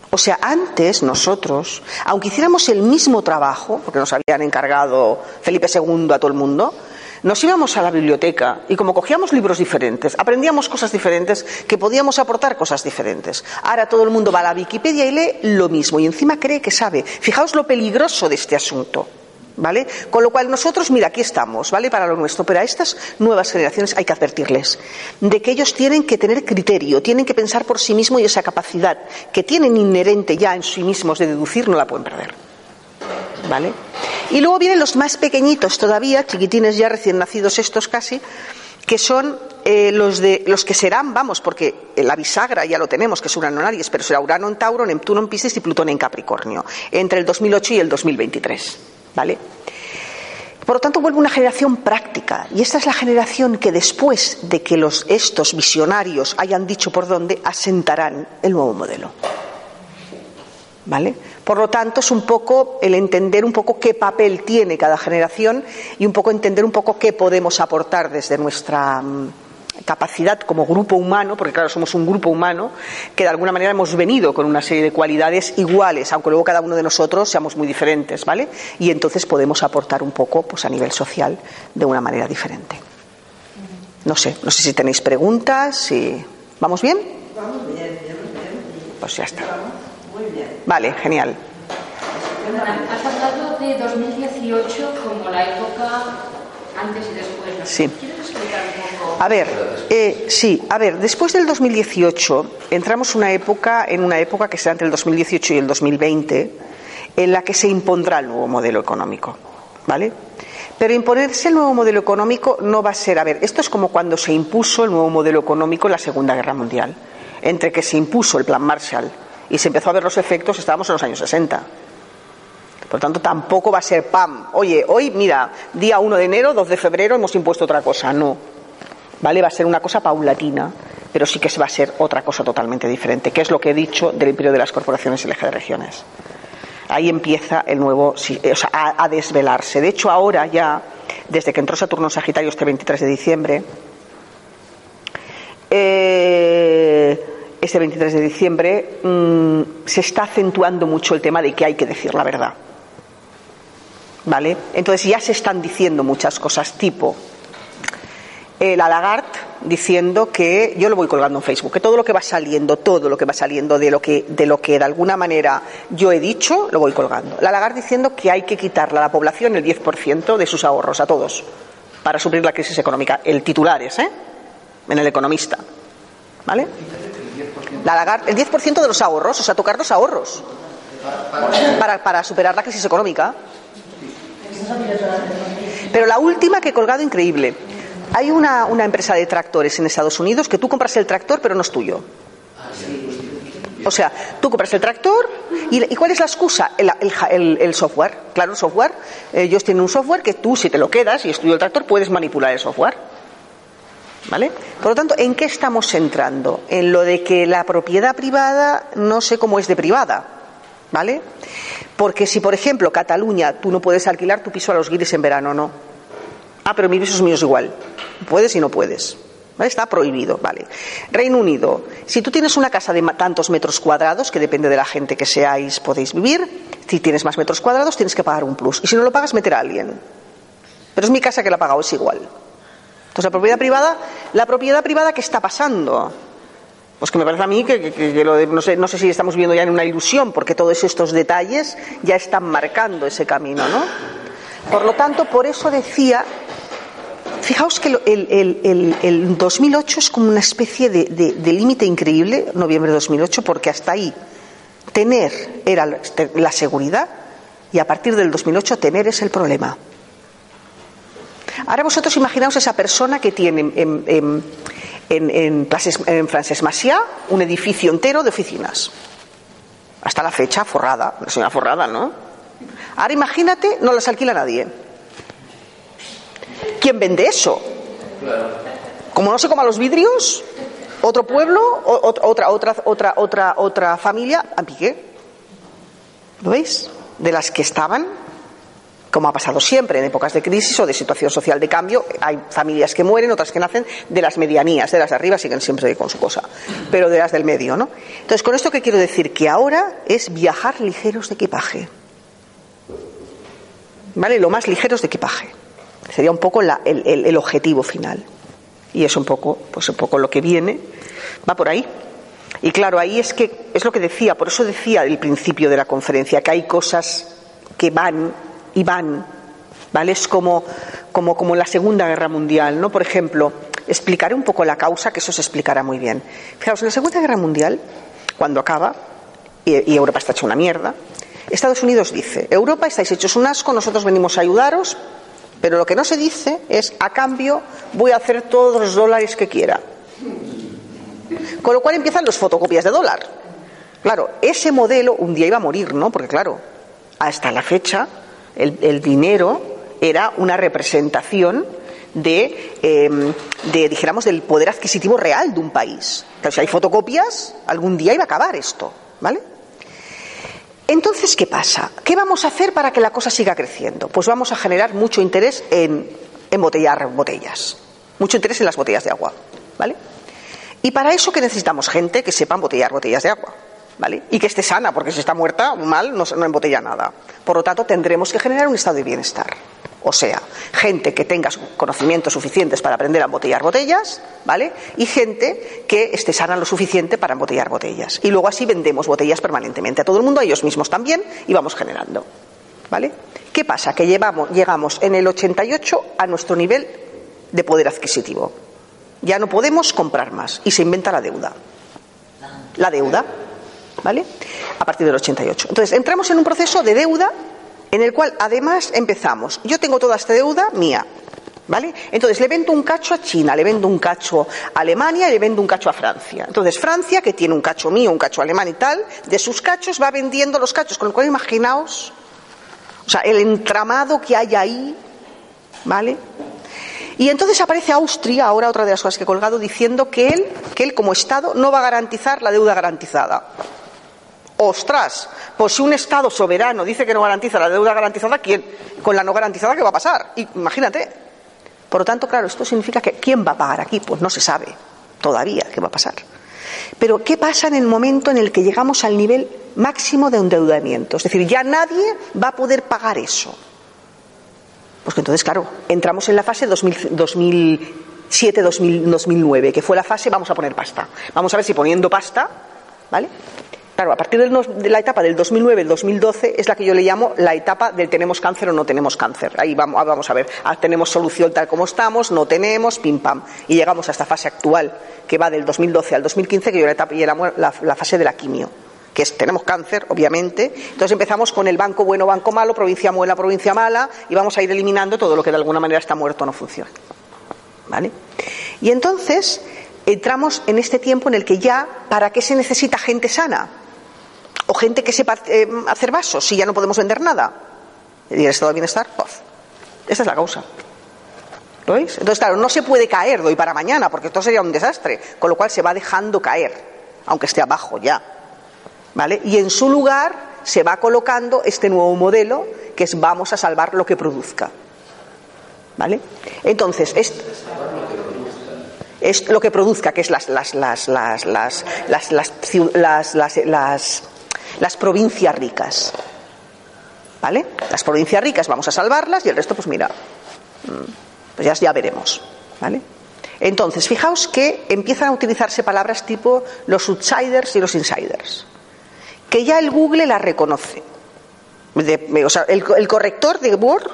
O sea, antes nosotros, aunque hiciéramos el mismo trabajo, porque nos habían encargado Felipe II a todo el mundo, nos íbamos a la biblioteca y como cogíamos libros diferentes, aprendíamos cosas diferentes, que podíamos aportar cosas diferentes. Ahora todo el mundo va a la Wikipedia y lee lo mismo y encima cree que sabe. Fijaos lo peligroso de este asunto. ¿Vale? Con lo cual nosotros, mira, aquí estamos, ¿vale? Para lo nuestro. Pero a estas nuevas generaciones hay que advertirles de que ellos tienen que tener criterio, tienen que pensar por sí mismos y esa capacidad que tienen inherente ya en sí mismos de deducir no la pueden perder. ¿Vale? Y luego vienen los más pequeñitos todavía, chiquitines ya recién nacidos estos casi, que son eh, los, de, los que serán, vamos, porque la bisagra ya lo tenemos, que es Urano en Aries, pero será Urano en Tauro, Neptuno en Piscis y Plutón en Capricornio, entre el 2008 y el 2023. ¿Vale? Por lo tanto, vuelve una generación práctica. Y esta es la generación que después de que los, estos visionarios hayan dicho por dónde, asentarán el nuevo modelo. ¿Vale? Por lo tanto, es un poco el entender un poco qué papel tiene cada generación y un poco entender un poco qué podemos aportar desde nuestra mm, capacidad como grupo humano, porque claro, somos un grupo humano, que de alguna manera hemos venido con una serie de cualidades iguales, aunque luego cada uno de nosotros seamos muy diferentes, ¿vale? Y entonces podemos aportar un poco, pues a nivel social, de una manera diferente. No sé, no sé si tenéis preguntas, si... ¿Vamos bien? Vamos bien, bien. Pues ya está. Vale, genial. Has hablado de 2018 como la época antes y después. Sí. ¿Quieres explicar un poco? A ver, eh, sí, a ver, después del 2018 entramos una época, en una época que será entre el 2018 y el 2020, en la que se impondrá el nuevo modelo económico, ¿vale? Pero imponerse el nuevo modelo económico no va a ser, a ver, esto es como cuando se impuso el nuevo modelo económico en la Segunda Guerra Mundial, entre que se impuso el Plan Marshall y se empezó a ver los efectos, estábamos en los años 60. Por tanto, tampoco va a ser PAM. Oye, hoy, mira, día 1 de enero, 2 de febrero, hemos impuesto otra cosa. No. ¿Vale? Va a ser una cosa paulatina, pero sí que se va a ser otra cosa totalmente diferente, que es lo que he dicho del imperio de las corporaciones y el eje de regiones. Ahí empieza el nuevo, o sea, a, desvelarse. De hecho, ahora ya, desde que entró Saturno Sagitario este 23 de diciembre, eh, este 23 de diciembre, mm, se está acentuando mucho el tema de que hay que decir la verdad. ¿Vale? Entonces ya se están diciendo muchas cosas, tipo la Lagarde diciendo que yo lo voy colgando en Facebook, que todo lo que va saliendo, todo lo que va saliendo de lo que de lo que de alguna manera yo he dicho, lo voy colgando. La Lagarde diciendo que hay que quitarle a la población el 10% de sus ahorros a todos para suplir la crisis económica. El titular es, ¿eh? En el economista. ¿Vale? La el 10% de los ahorros, o sea, tocar los ahorros para, para superar la crisis económica. Pero la última que he colgado increíble. Hay una, una, empresa de tractores en Estados Unidos que tú compras el tractor pero no es tuyo. O sea, tú compras el tractor y, ¿y cuál es la excusa? El, el, el, software. Claro, el software. Ellos tienen un software que tú, si te lo quedas y es tuyo el tractor, puedes manipular el software. ¿Vale? Por lo tanto, ¿en qué estamos entrando? En lo de que la propiedad privada no sé cómo es de privada. ¿Vale? Porque si, por ejemplo, Cataluña, tú no puedes alquilar tu piso a los guiris en verano, no. Ah, pero mi piso es mío es igual. Puedes y no puedes. ¿Vale? Está prohibido, vale. Reino Unido, si tú tienes una casa de tantos metros cuadrados, que depende de la gente que seáis, podéis vivir, si tienes más metros cuadrados, tienes que pagar un plus. Y si no lo pagas, meter a alguien. Pero es mi casa que la ha pagado, es igual. Entonces, la propiedad privada, la propiedad privada, ¿qué está pasando? Pues que me parece a mí que, lo no, sé, no sé si estamos viviendo ya en una ilusión, porque todos estos detalles ya están marcando ese camino, ¿no? Por lo tanto, por eso decía, fijaos que el, el, 2008 es como una especie de, de límite increíble, noviembre de 2008, porque hasta ahí tener era la seguridad y a partir del 2008 tener es el problema. Ahora vosotros imaginaos esa persona que tiene en, en, en, en Frances Maciá un edificio entero de oficinas. Hasta la fecha, forrada, una señora forrada, ¿no? Ahora imagínate, no las alquila nadie. ¿Quién vende eso? Como no se coma los vidrios, otro pueblo, otra, otra, otra, otra, otra familia, a piqué. ¿Lo veis? De las que estaban, como ha pasado siempre en épocas de crisis o de situación social de cambio, hay familias que mueren, otras que nacen de las medianías, de las de arriba siguen siempre con su cosa, pero de las del medio, ¿no? Entonces, con esto que quiero decir que ahora es viajar ligeros de equipaje. ¿Vale? Lo más ligeros de equipaje. Sería un poco el, el objetivo final. Y es un poco, pues un poco lo que viene, va por ahí. Y claro, ahí es que es lo que decía, por eso decía al principio de la conferencia, que hay cosas que van y van, ¿vale? Es como, como, como la Segunda Guerra Mundial, ¿no? Por ejemplo, explicaré un poco la causa, que eso se explicará muy bien. Fijaos, en la Segunda Guerra Mundial, cuando acaba, y, Europa está hecha una mierda, Estados Unidos dice, Europa estáis hechos un asco, nosotros venimos a ayudaros, pero lo que no se dice es, a cambio, voy a hacer todos los dólares que quiera. Con lo cual empiezan las fotocopias de dólar. Claro, ese modelo un día iba a morir, ¿no? Porque claro, hasta la fecha el, dinero era una representación de, em, de, dijéramos, del poder adquisitivo real de un país. Si hay fotocopias, algún día iba a acabar esto, ¿vale? Entonces, ¿qué pasa? ¿Qué vamos a hacer para que la cosa siga creciendo? Pues vamos a generar mucho interés en embotellar botellas, mucho interés en las botellas de agua, ¿vale? Y para eso que necesitamos gente que sepa embotellar botellas de agua, ¿vale? Y que esté sana, porque si está muerta, mal, no, no embotella nada. Por lo tanto, tendremos que generar un estado de bienestar. O sea, gente que tenga conocimientos suficientes para aprender a embotellar botellas, ¿vale? Y gente que esté sana lo suficiente para embotellar botellas. Y luego así vendemos botellas permanentemente a todo el mundo, a ellos mismos también, y vamos generando. ¿Vale? ¿Qué pasa? Que llevamos, llegamos en el 88 a nuestro nivel de poder adquisitivo. Ya no podemos comprar más y se inventa la deuda. La deuda, ¿vale? A partir del 88. Entonces, entramos en un proceso de deuda en el cual además empezamos, yo tengo toda esta deuda mía, ¿Vale? Entonces le vendo un cacho a China, le vendo un cacho a Alemania y le vendo un cacho a Francia. Entonces Francia, que tiene un cacho mío, un cacho alemán y tal, de sus cachos va vendiendo los cachos. Con lo cual imaginaos, o sea, el entramado que hay ahí, ¿vale? Y entonces aparece Austria, ahora otra de las cosas que he colgado, diciendo que él, que él como Estado no va a garantizar la deuda garantizada. Ostras, pues si un Estado soberano dice que no garantiza la deuda garantizada, ¿quién? Con la no garantizada, ¿qué va a pasar? imagínate. Por lo tanto, claro, esto significa que ¿quién va a pagar aquí? Pues no se sabe todavía qué va a pasar. Pero ¿qué pasa en el momento en el que llegamos al nivel máximo de endeudamiento? Es decir, ya nadie va a poder pagar eso. Pues que entonces, claro, entramos en la fase 2007-2009, que fue la fase vamos a poner pasta. Vamos a ver si poniendo pasta, ¿vale? Claro, a partir de la etapa del 2009 al 2012 es la que yo le llamo la etapa del tenemos cáncer o no tenemos cáncer. Ahí vamos, vamos a ver, ah, tenemos solución tal como estamos, no tenemos, pim pam. Y llegamos a esta fase actual, que va del 2012 al 2015, que yo la, etapa, y la, la fase de la quimio que es, tenemos cáncer, obviamente. Entonces empezamos con el banco bueno, banco malo, provincia buena, provincia mala, y vamos a ir eliminando todo lo que de alguna manera está muerto o no funciona. ¿Vale? Y entonces entramos en este tiempo en el que ya, ¿para qué se necesita gente sana? O gente que sepa eh, hacer vasos si ya no podemos vender nada. ¿Y el estado de bienestar? Pues, esta es la causa. ¿Lo veis? Entonces, claro, no se puede caer de hoy para mañana, porque esto sería un desastre. Con lo cual se va dejando caer, aunque esté abajo ya. ¿Vale? Y en su lugar se va colocando este nuevo modelo, que es vamos a salvar lo que produzca. ¿Vale? Entonces, es, es lo que produzca, que es las, las, las, las, las, las, las, las, las las provincias ricas. ¿Vale? Las provincias ricas vamos a salvarlas y el resto, pues mira, mm, pues ya, ya veremos. ¿Vale? Entonces, fijaos que empiezan a utilizarse palabras tipo los outsiders y los insiders, que ya el Google la reconoce. o sea, el, el, corrector de Word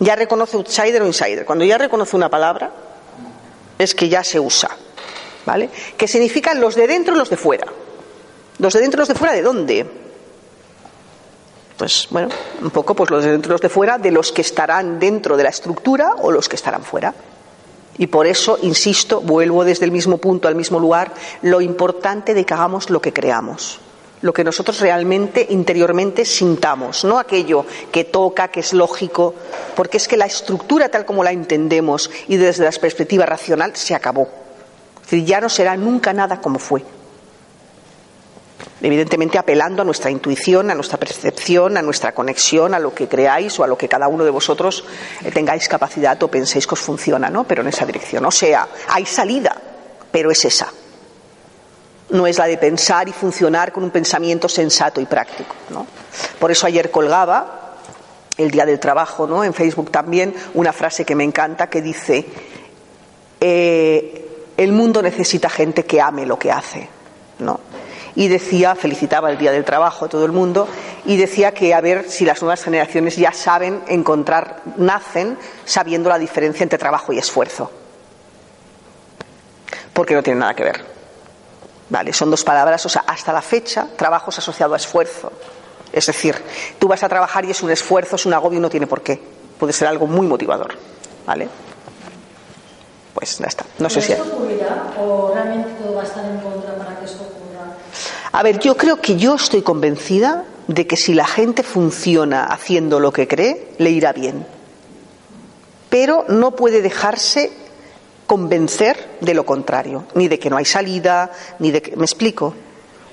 ya reconoce outsider o insider. Cuando ya reconoce una palabra, es que ya se usa. ¿Vale? Que significan los de dentro y los de fuera. ¿Los de dentro los de fuera de dónde? Pues bueno, un poco pues los de dentro los de fuera de los que estarán dentro de la estructura o los que estarán fuera. Y por eso, insisto, vuelvo desde el mismo punto al mismo lugar, lo importante de que hagamos lo que creamos. lo que nosotros realmente interiormente sintamos, no aquello que toca, que es lógico, porque es que la estructura tal como la entendemos y desde la perspectiva racional se acabó. Es decir, ya no será nunca nada como fue. Evidentemente apelando a nuestra intuición, a nuestra percepción, a nuestra conexión, a lo que creáis o a lo que cada uno de vosotros eh, tengáis capacidad o penséis que os funciona, ¿no? Pero en esa dirección. O sea, hay salida, pero es esa no es la de pensar y funcionar con un pensamiento sensato y práctico. ¿no? Por eso ayer colgaba, el día del trabajo, ¿no? en Facebook también, una frase que me encanta que dice, eh, el mundo necesita gente que ame lo que hace. ¿no? Y decía, felicitaba el día del trabajo a todo el mundo, y decía que a ver si las nuevas generaciones ya saben encontrar, nacen sabiendo la diferencia entre trabajo y esfuerzo. Porque no tiene nada que ver. Vale, son dos palabras, o sea, hasta la fecha, trabajo es asociado a esfuerzo. Es decir, tú vas a trabajar y es un esfuerzo, es un agobio y no tiene por qué. Puede ser algo muy motivador. ¿Vale? Pues ya está. No sé si. o realmente todo va a estar en contra para que esto ocurra? A ver, yo creo que yo estoy convencida de que si la gente funciona haciendo lo que cree, le irá bien. Pero no puede dejarse convencer de lo contrario, ni de que no hay salida, ni de que. ¿Me explico?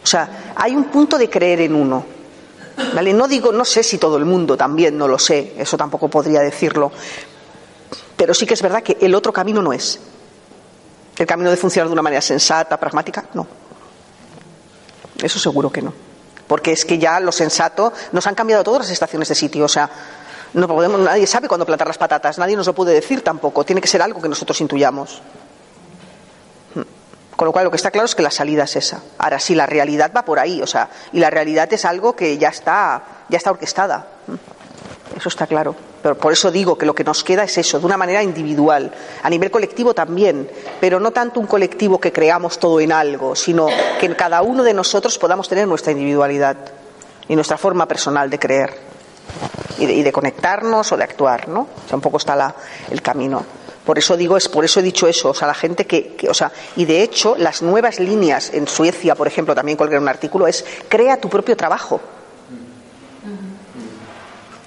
O sea, hay un punto de creer en uno. ¿Vale? No digo, no sé si todo el mundo también, no lo sé, eso tampoco podría decirlo. Pero sí que es verdad que el otro camino no es. El camino de funcionar de una manera sensata, pragmática, no. Eso seguro que no. Porque es que ya lo sensato nos han cambiado todas las estaciones de sitio. O sea, no podemos, nadie sabe cuándo plantar las patatas, nadie nos lo puede decir tampoco, tiene que ser algo que nosotros intuyamos. Hmm. Con lo cual, lo que está claro es que la salida es esa. Ahora sí, la realidad va por ahí, o sea, y la realidad es algo que ya está, ya está orquestada. Eso está claro. Pero por eso digo que lo que nos queda es eso, de una manera individual. A nivel colectivo también, pero no tanto un colectivo que creamos todo en algo, sino que en cada uno de nosotros podamos tener nuestra individualidad y nuestra forma personal de creer y de, conectarnos o de actuar, ¿no? O sea, un poco está la, el camino. Por eso digo, es por eso he dicho eso, o sea, la gente que, o sea, y de hecho las nuevas líneas en Suecia, por ejemplo, también colgué un artículo, es crea tu propio trabajo.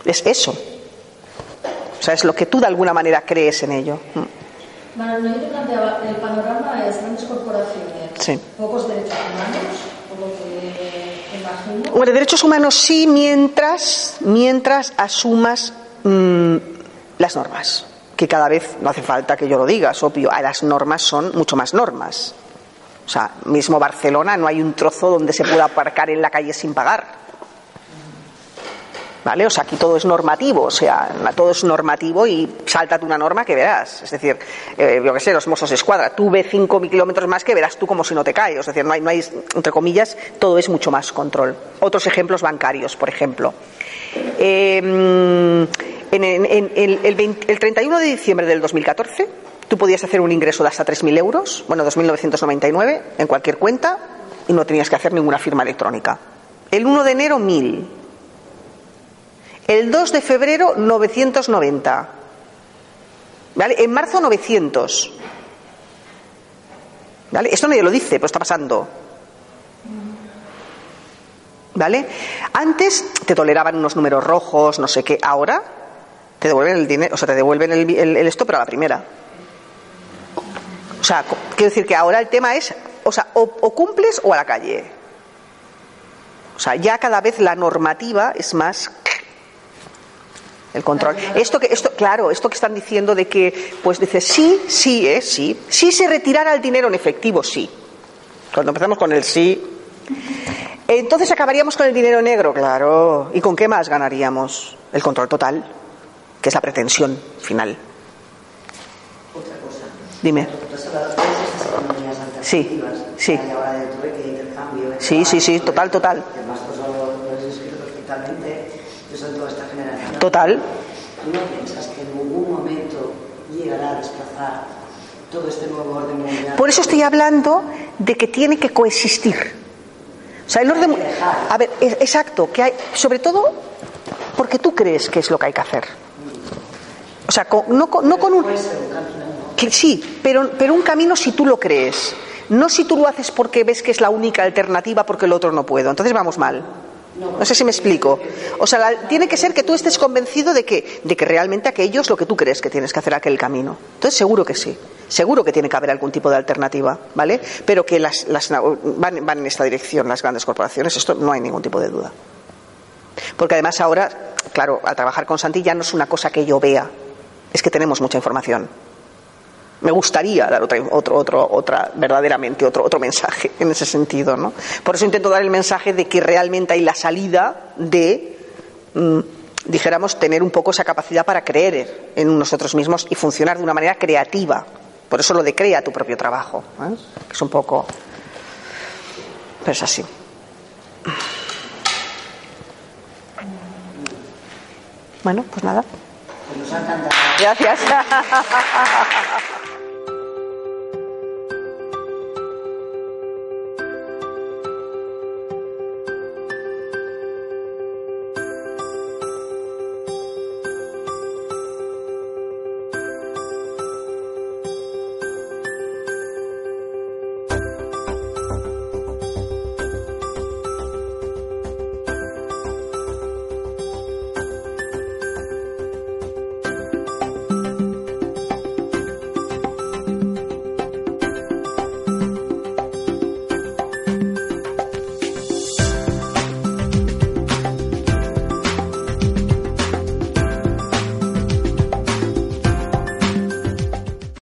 Es eso. O sea, es lo que tú de alguna manera crees en ello. Bueno, el panorama es grandes corporaciones, pocos derechos humanos, por lo que bueno, derechos humanos sí, mientras, mientras asumas mm, las normas. Que cada vez no hace falta que yo lo diga, es obvio. Las normas son mucho más normas. O sea, mismo Barcelona no hay un trozo donde se pueda aparcar en la calle sin pagar. ¿Vale? O sea, aquí todo es normativo, o sea, todo es normativo y sáltate una norma que verás. Es decir, eh, yo qué sé, los mozos de escuadra, tú ve cinco kilómetros más que verás tú como si no te caes. Es decir, no hay, no hay, entre comillas, todo es mucho más control. Otros ejemplos bancarios, por ejemplo. Em, en, el, 31 de diciembre del 2014, tú podías hacer un ingreso de hasta 3.000 euros, bueno, 2.999 en cualquier cuenta, y no tenías que hacer ninguna firma electrónica. El 1 de enero, 1.000. El 2 de febrero, 990. ¿Vale? En marzo, 900. ¿Vale? Esto nadie lo dice, pero está pasando. ¿Vale? Antes te toleraban unos números rojos, no sé qué. Ahora te devuelven el dinero, o sea, te devuelven el, esto, pero a la primera. O sea, quiero decir que ahora el tema es, o sea, o cumples o a la calle. O sea, ya cada vez la normativa es más el control. Esto que, esto, claro, esto que están diciendo de que, pues dice, sí, sí, es, sí. Si se retirara el dinero en efectivo, sí. Cuando empezamos con el sí. Entonces acabaríamos con el dinero negro, claro. ¿Y con qué más ganaríamos? El control total, que es la pretensión final. Otra cosa. Dime. Sí, sí. Sí, sí, sí, total, total. Total. ¿No piensas que en algún momento llegará a desplazar todo este nuevo orden mundial? Por eso estoy hablando de que tiene que coexistir. O sea, el orden. A ver, exacto, que hay. Sobre todo porque tú crees que es lo que hay que hacer. O sea, no, no con un. Que sí, pero, pero un camino si tú lo crees. No si tú lo haces porque ves que es la única alternativa porque el otro no puedo. Entonces vamos mal. No sé si me explico. O sea, tiene que ser que tú estés convencido de que, de que realmente aquello es lo que tú crees que tienes que hacer aquel camino. Entonces seguro que sí. Seguro que tiene que haber algún tipo de alternativa, ¿vale? Pero que las, van, van en esta dirección las grandes corporaciones, esto no hay ningún tipo de duda. Porque además ahora, claro, al trabajar con Santi ya no es una cosa que yo vea, es que tenemos mucha información. Me gustaría dar otra, otro, otro, otra, verdaderamente otro, otro mensaje en ese sentido, ¿no? Por eso intento dar el mensaje de que realmente hay la salida de, mm, dijéramos, tener un poco esa capacidad para creer en nosotros mismos y funcionar de una manera creativa. Por eso lo de crea tu propio trabajo, ¿eh? es un poco, pero es así. Bueno, pues nada. Gracias.